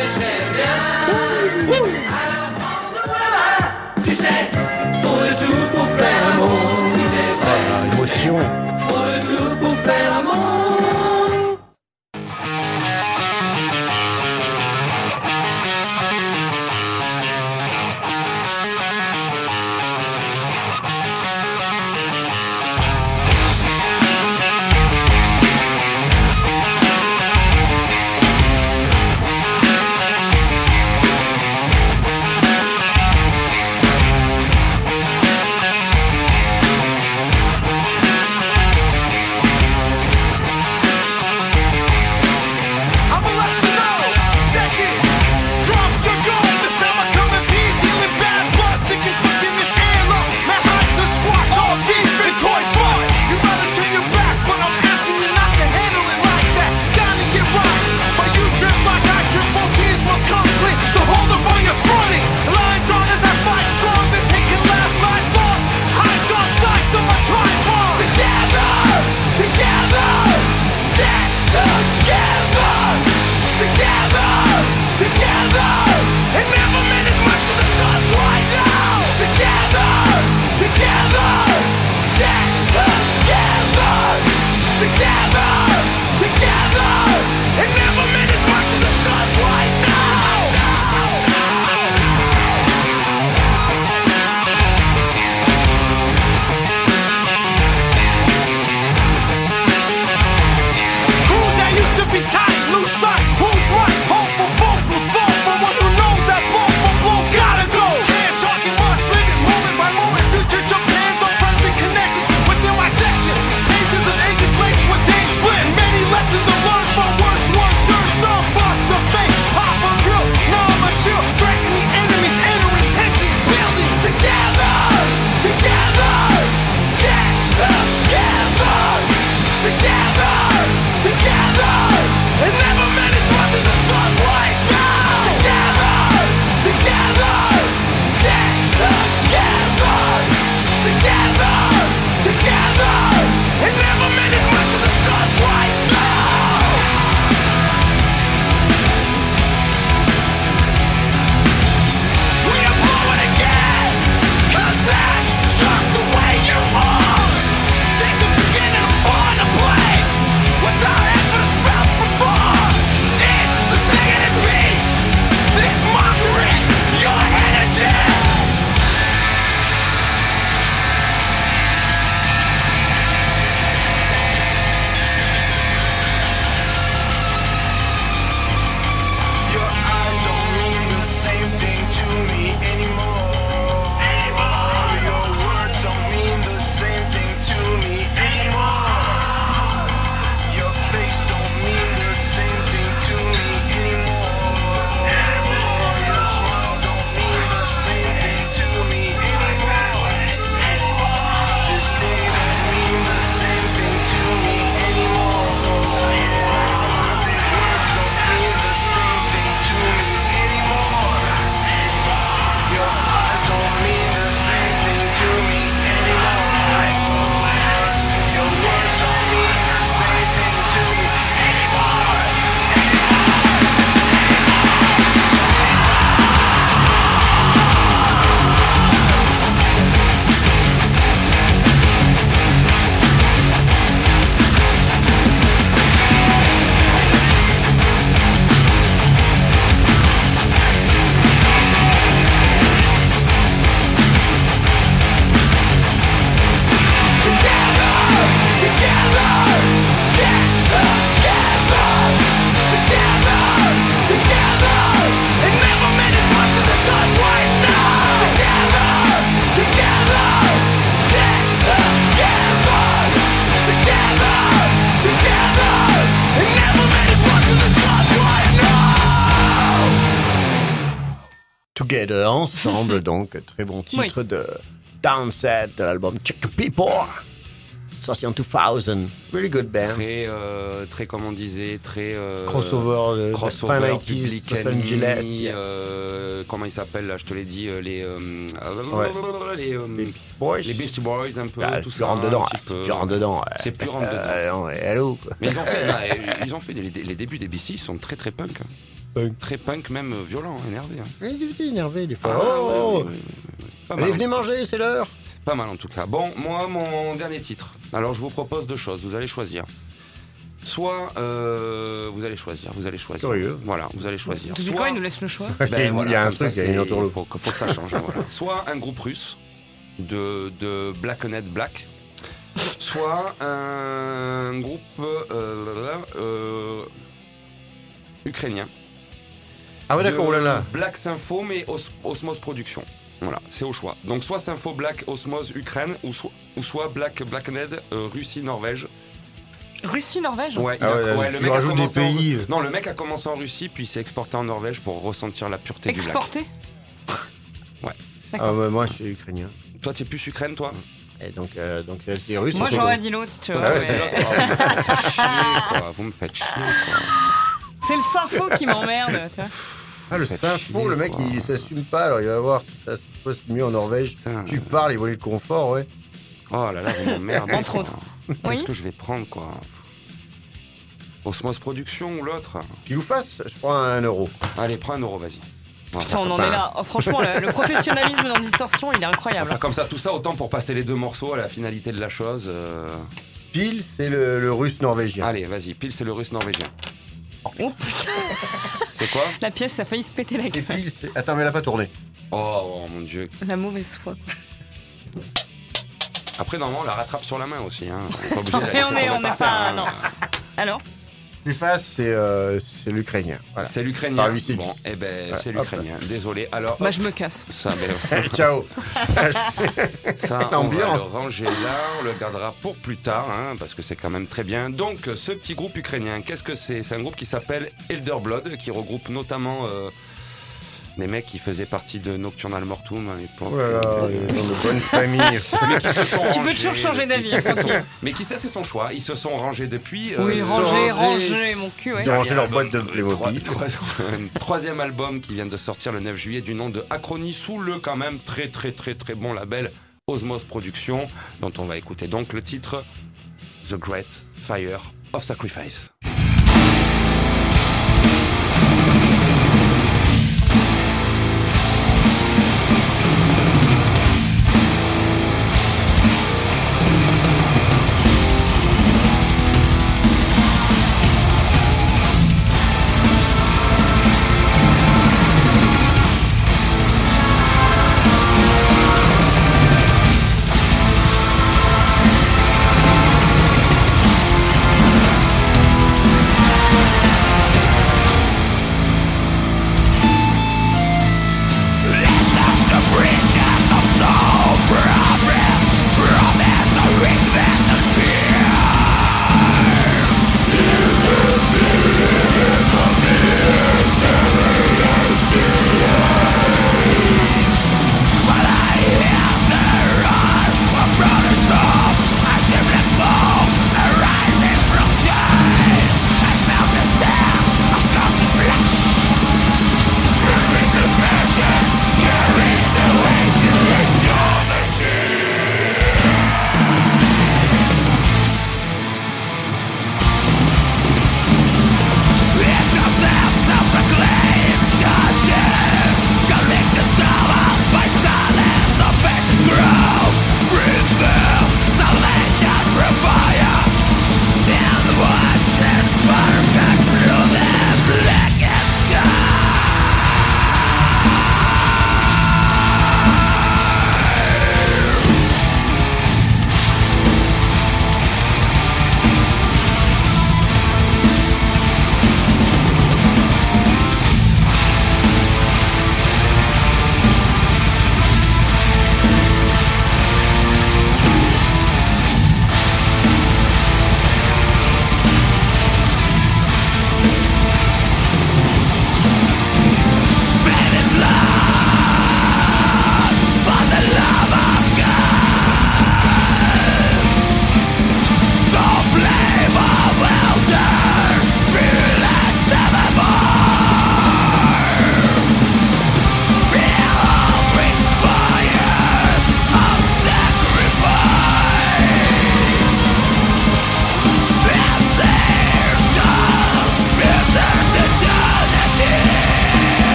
ensemble, donc très bon titre de Downset de l'album Check People, sorti en 2000. Really good band. Très, euh, très, comme on disait, très. euh, Crossover de crossover, fin 90s, Public Los Enemy, Angeles. euh, comment il s'appelle là Je te l'ai dit, euh, les. euh, Ouais. les, euh, Les Beastie Boys. les Beastie Boys, un peu, Ah, tout ça. rentres un dedans, petit ah, c'est peu. plus rentre dedans. ouais. C'est plus rentre dedans. Euh, non, mais hello. Mais ils ont fait, non, ils ont fait les, les débuts des Beastie, ils sont très très punk. Hein. Punk. Très punk, même euh, violent, énervé. hein. Il est énervé des Ah, fois. ouais, oh, ouais, ouais, ouais, ouais. Pas Allez, mal, venez manger, c'est l'heure. Pas mal en tout cas. Bon, moi, mon dernier titre. Alors, je vous propose deux choses. Vous allez choisir. Soit euh, vous allez choisir, vous allez choisir. Curieux. Voilà, vous allez choisir. Tu dis Soit- quoi Il nous laisse le choix Ben il y a, une- voilà, il y a un truc, il y a une entourloupe. faut, que- faut que ça change. hein, voilà. Soit un groupe russe de, de Blackened Black, soit un groupe euh, euh, ukrainien. Ah ouais, d'accord, oh là là. Black Sympho, mais Os- Osmose Production. Voilà, c'est au choix. Donc soit Sympho Black Osmose Ukraine, ou soit, ou soit Black Blackened euh, Russie Norvège. Russie, Norvège Ouais, il Ah ouais, ouais, le mec a des commencé en-. Non, le mec a commencé en Russie, puis s'est exporté en Norvège pour ressentir la pureté du black. Exporté Ah, ouais, moi, je suis ukrainien. Toi, t'es plus Ukraine, toi? Et donc, euh, donc euh, c'est russe. Moi, j'aurais dit l'autre. Ah, vous me faites chier, quoi. Vous me faites chier, quoi. C'est le sympho qui m'emmerde. tu vois. Ah, le sympho, le mec, quoi. il s'assume pas. Alors, il va voir si ça se passe mieux en Norvège. Putain. Tu parles, il volait le confort, ouais. Oh là là, vous m'emmerdez. Entre autres. Qu'est-ce Oui. que je vais prendre, quoi? Osmose Production ou l'autre? Qu'il vous fasse, je prends un euro. Allez, prends un euro, vas-y. Putain, on en est là. Oh, franchement, le, le professionnalisme dans Distorsion, il est incroyable. comme ça, tout ça, autant pour passer les deux morceaux à la finalité de la chose. euh. Pile, c'est le, le russe norvégien. Allez, vas-y, pile, c'est le russe norvégien. Oh putain, C'est quoi la pièce, ça a failli se péter la gueule. pile. Attends, mais elle a pas tourné. oh, oh, mon dieu. La mauvaise foi. Après, normalement, on la rattrape sur la main aussi. Hein. On est pas obligé Mais on est- on n'est pas- hein. non. Alors C'est face, c'est euh, c'est l'ukrainien. Voilà. C'est l'ukrainien. Bon, eh ben, Ouais, c'est l'ukrainien. Désolé. Alors, Bah, je me casse. ça, ben, Ciao. Ça, on va le ranger là, on le gardera pour plus tard, hein, parce que c'est quand même très bien. Donc, ce petit groupe ukrainien, qu'est-ce que c'est? C'est un groupe qui s'appelle Elder Blood, qui regroupe notamment euh, des mecs qui faisaient partie de Nocturnal Mortum à l'époque. Oh Euh, se sont Tu peux rangés toujours changer d'avis, tranquille. Mais qui ça, c'est son choix. Ils se sont rangés depuis. Oui, euh, ranger, ranger. ranger, mon cul, ouais. Ils ont rangé leur boîte de Playmobil. trois- troisième album qui vient de sortir le 9 juillet du nom de Acrony sous le quand même très très très très bon label Osmos Productions dont on va écouter donc le titre The Great Fire of Sacrifice. Sacrifice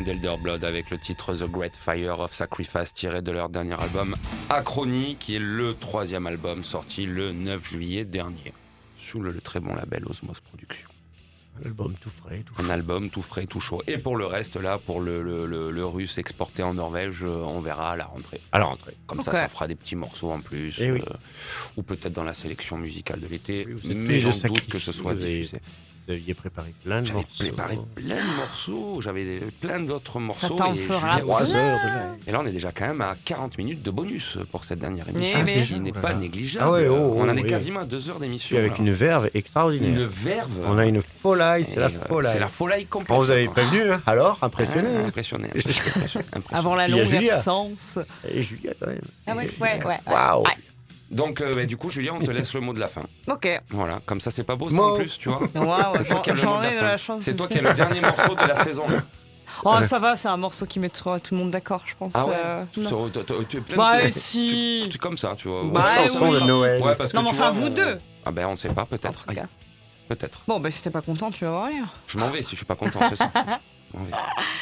d'Elder Blood avec le titre The Great Fire of Sacrifice tiré de leur dernier album Achrony, qui est le troisième album sorti le 9 juillet dernier sous le, très bon label Osmos Productions. L'album tout frais, tout Un album tout frais, tout chaud. Et pour le reste, là, pour le, le- le- le russe exporté en Norvège, euh, on verra à la rentrée. à la rentrée. Comme ça, ça fera des petits morceaux en plus. Eh oui. euh, ou peut-être dans la sélection musicale de l'été. Oui, mais j'en doute que ce soit diffusé. Vous aviez préparé plein de J'avais morceaux. préparé plein de morceaux, j'avais plein d'autres morceaux. t'en et, fera Julien Trois heures de live. Et là, on est déjà quand même à 40 minutes de bonus pour cette dernière émission, ce qui n'est Oh pas négligeable. Ah ouais, oh, on en oh, est oui. quasiment à deux heures d'émission. Puis avec là. une verve extraordinaire. Une verve. On a une folie, c'est Et, la euh, folie. C'est la folie complète. On vous avait prévenu, hein Alors, impressionné. Ah, hein impressionné. impressionné, impressionné. Avant la Puis il y a longue Julia. absence. Et Julia, quand même. Ah ouais, ouais, ouais. Waouh Ouais. Donc, euh, bah, du coup, Julien, on te laisse le mot de la fin. Ok. Voilà, comme ça, c'est pas beau ça en plus, tu vois. Waouh, C'est toi j'en qui as le mot de la ai de fin. la chance. C'est toi qui as le dernier morceau de la saison. Oh, ça va, c'est un morceau qui mettra tout le monde d'accord, je pense. Ah ouais euh. Tu- tu- tu- tu es plein Bah, de- si. tu- tu- comme ça, tu vois. Bah, Ouais, chanson oui. de Noël. Ouais, parce que Non, mais enfin, vois, vous on- deux. Ah ben, on sait pas, peut-être. Peut-être. Bon, bah, si t'es pas content, tu vas voir rien. Je m'en vais si je suis pas content, c'est ça.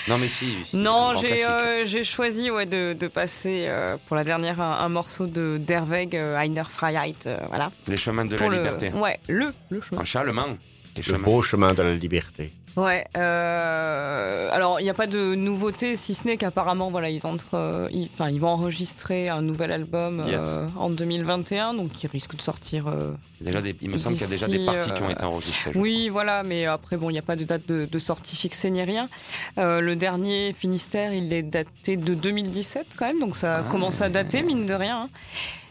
Non, mais si. si, Non, j'ai euh, j'ai choisi ouais, de, de passer euh, pour la dernière un, un morceau de d'Herweg, euh, Einer Freiheit, euh, voilà. Les chemins de pour la le, liberté. Ouais, le, le chemin. Un charlemagne. Les Le chemins. beau chemin de la liberté. Ouais. euh, alors, il n'y a pas de nouveauté, si ce n'est qu'apparemment, voilà, ils entrent, euh, ils, vont enregistrer un nouvel album euh, en 2021, donc qui risque de sortir. euh, Déjà des- il me semble qu'il y a déjà des parties qui ont euh, été enregistrées. Oui, voilà, mais après, bon, il n'y a pas de date de, de sortie fixée ni rien. Euh, le dernier Finistère, il est daté de 2017 quand même, donc ça Ah. commence à dater, mine de rien. hein.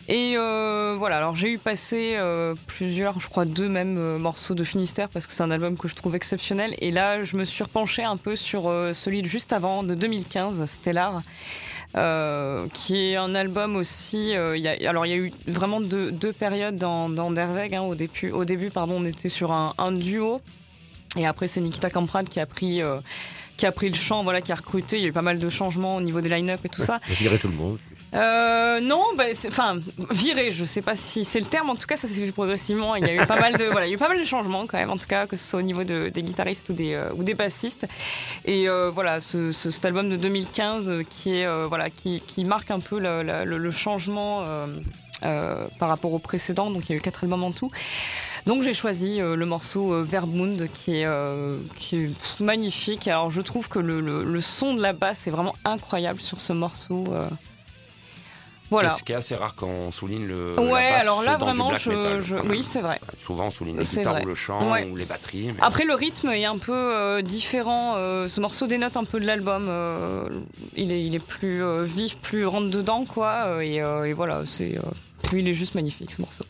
Et euh, voilà, alors j'ai eu passé euh, plusieurs, je crois deux même euh, morceaux de Finistère parce que c'est un album que je trouve exceptionnel. Et là, je me suis repenchée un peu sur celui de juste avant, de 2015, Stellar, qui est un album aussi. il y a, alors il y a eu vraiment deux, deux périodes dans, dans Derweg. hein. au début, au début, pardon, on était sur un, un duo. Et après, c'est Nikita Kamprad qui a pris. qui a pris le chant, voilà, qui a recruté. Il y a eu pas mal de changements au niveau des line-up et tout ça. Je dirais tout le monde. Euh, non, bah, enfin, viré, je sais pas si c'est le terme. En tout cas, ça s'est fait progressivement. Il y a eu pas mal de, voilà, il y a eu pas mal de changements quand même. En tout cas, que ce soit au niveau de- des guitaristes ou des, euh, ou des bassistes. Et euh, voilà, ce, ce- cet album de 2015 euh, qui est, voilà, qui, qui marque un peu le, changement. par rapport au précédent, donc il y a eu quatre albums en tout. Donc j'ai choisi le morceau euh, Verbmund qui est, qui est magnifique. Alors je trouve que le- le son de la basse est vraiment incroyable sur ce morceau. Voilà. Ce qui est assez rare quand on souligne le. Ouais, la alors là vraiment, je, metal, oui c'est vrai. Souvent on souligne guitares vrai. ou le chant Ouais. ou les batteries. mais- Après le rythme est un peu euh, différent. euh, ce morceau dénote un peu de l'album. euh, il est, il est plus vif, plus rentre dedans quoi. et, et voilà, c'est. puis il est juste magnifique ce morceau.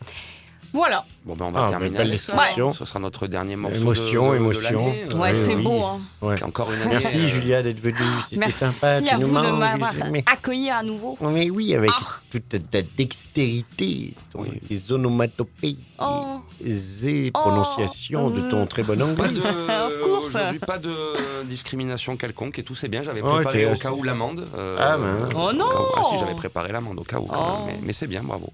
Voilà. Bon, ben on va Ah, terminer belle avec ça. description. Ce sera notre dernier morceau. Émotion, de, de, émotion. De. Ouais, oui, c'est oui. beau. Hein. Ouais. Encore une année. Merci euh, Julia d'être venue. C'était Merci sympa. Tu à nous vous de m'avoir accueilli à nouveau. Mais oui, avec Ah. toute ta, dextérité, ton, Oui. tes onomatopées, Oh. et prononciations de ton très bon Pas anglais. de, Of course. aujourd'hui, pas de discrimination quelconque et tout c'est bien. J'avais Oh, préparé au cas où l'amende. euh, Ah, mince. Oh non Ah si, j'avais préparé l'amende au cas où. quand Oh. même. Mais, mais c'est bien, bravo.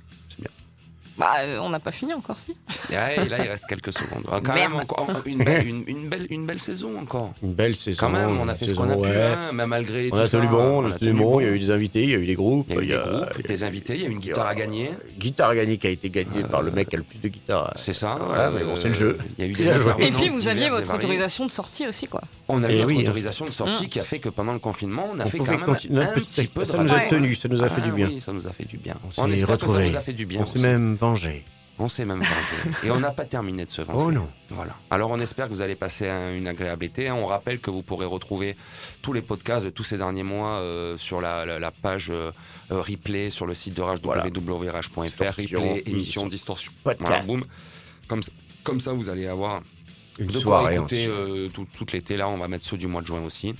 Bah, euh, on n'a pas fini encore, si. Et là, il reste quelques secondes. Ah, Quand Merde. même, encore, une, belle, une, une belle, une belle saison encore. Une belle saison. Quand même, on a fait ce qu'on a pu, ouais. hein, même malgré On tout a ça, tenu bon, on a tenu bon, il y a eu des invités, il y a eu des groupes. Il y a eu des il y a- groupes, il y a- des invités, il y a eu une guitare à gagner. Guitare gagnée qui a été gagnée par le mec qui a le plus de guitares. C'est ça. Voilà, mais bon, c'est le jeu. Il y a eu Il des a joué. Et puis, vous aviez votre autorisation de sortie aussi, quoi. On a eu Eh notre oui, hein. autorisation de sortie Mmh. qui a fait que pendant le confinement, on a On fait quand même un notre petit peu de Ça nous a tenu, ça nous a fait Ah du bien. Ça nous a fait du bien. On On, s'est que ça retrouvés. nous a fait du bien. On s'est même vengé. On s'est même vengé. Et on n'a pas terminé de se venger. Oh non. Voilà. Alors on espère que vous allez passer un- une agréable été. On rappelle que vous pourrez retrouver tous les podcasts de tous ces derniers mois euh, sur la, la- la page euh, euh, replay sur le site de Rage Voilà. Replay, émission, distorsion. Voilà, boum. Comme ça, comme ça, vous allez avoir Une de quoi soirée écouter entière. euh, tout, tout l'été. Là, on va mettre ceux du mois de juin aussi.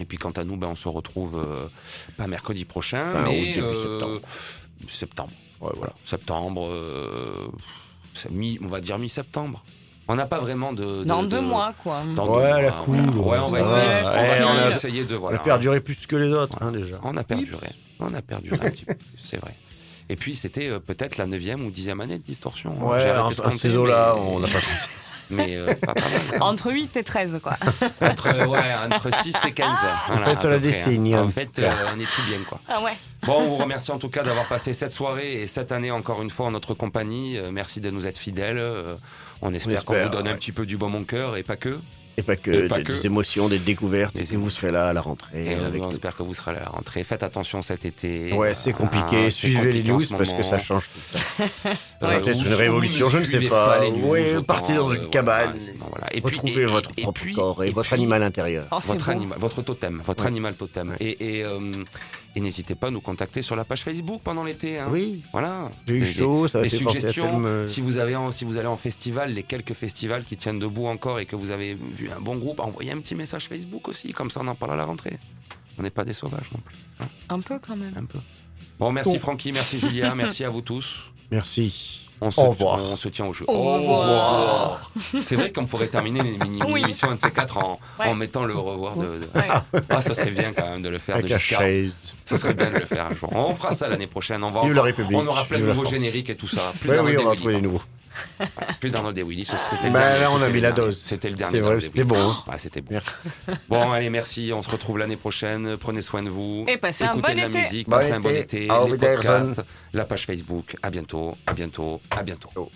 Et puis quant à nous, ben, on se retrouve pas mercredi prochain, Fin mais août, septembre. Ouais, voilà. Septembre, euh, mi, on va dire mi-septembre. On n'a pas vraiment de. de- Dans de- deux mois, quoi. dans deux Ouais, mois, la voilà. cool. Ouais, on va essayer. on va Eh, on a- essayer de On voilà. a perduré plus que les autres, hein, déjà. On a perduré. On a perduré un petit peu. C'est vrai. Et puis c'était euh, peut-être la 9 ou 10 année de distorsion. Ouais, arrêté de en compter, ces eaux-là, mais- on n'a pas compté. Mais euh, pas, pas mal. Entre 8 et 13, quoi. Entre, ouais, entre 6 et 15. Voilà, faites à la peu près, décennie, hein. en En fait, euh, on est tout bien, quoi. Ah ouais. Bon, on vous remercie en tout cas d'avoir passé cette soirée et cette année encore une fois en notre compagnie. Euh, merci de nous être fidèles. On espère qu'on vous donne un petit peu du bon mon cœur et pas que. Et pas que, Et pas des, que. des émotions, des découvertes, Des et vous serez là à la rentrée. Et avec on nous. espère que vous serez à la rentrée. Faites attention cet été. Ouais, c'est compliqué. ah, c'est Suivez les compliqué en news ce parce que ça change tout ça. Euh, Peut-être une révolution, je ne sais pas. les news, Ouais, autant, partez dans euh, une cabane. voilà. Et puis- Retrouvez et- votre et propre puis- corps et, et votre puis- animal intérieur. Oh, votre, beau. anima- votre totem, votre Ouais. animal totem. Ouais. Et, et, euh, et n'hésitez pas à nous contacter sur la page Facebook pendant l'été. hein. Oui, Voilà. j'ai eu Des- chaud, ça a des suggestions, euh, si vous, avez en- si vous allez en festival, les quelques festivals qui tiennent debout encore et que vous avez vu un bon groupe, envoyez un petit message Facebook aussi, comme ça on en parle à la rentrée. On n'est pas des sauvages non plus, Un peu quand même. un peu. Bon, merci Bon. Francky, merci Julia, merci à vous tous. Merci. On se, Au revoir. On se tient au jeu. Au revoir. C'est vrai qu'on pourrait terminer une mini Oui. de ces quatre en, Ouais. en mettant le au revoir de. de- Ouais. Ah, ça serait bien quand même de le faire Avec de la Giscard. chaise. Ça serait bien de le faire un jour. On fera ça l'année prochaine. On va la. On aura plein de nouveaux génériques et tout ça. Plus Oui, on va trouver des nouveaux. Plus dans le Willy. C'était le Bah, dernier, là, on a mis la dose. C'était le dernier. c'était bon. Ouais, c'était bon. Merci. Bon, allez, merci. On se retrouve l'année prochaine. Prenez soin de vous. Et passez un Écoutez bon de la été. musique. Bon Passez un bon été. Les podcasts, la page Facebook. À bientôt. À bientôt. À bientôt. Oh.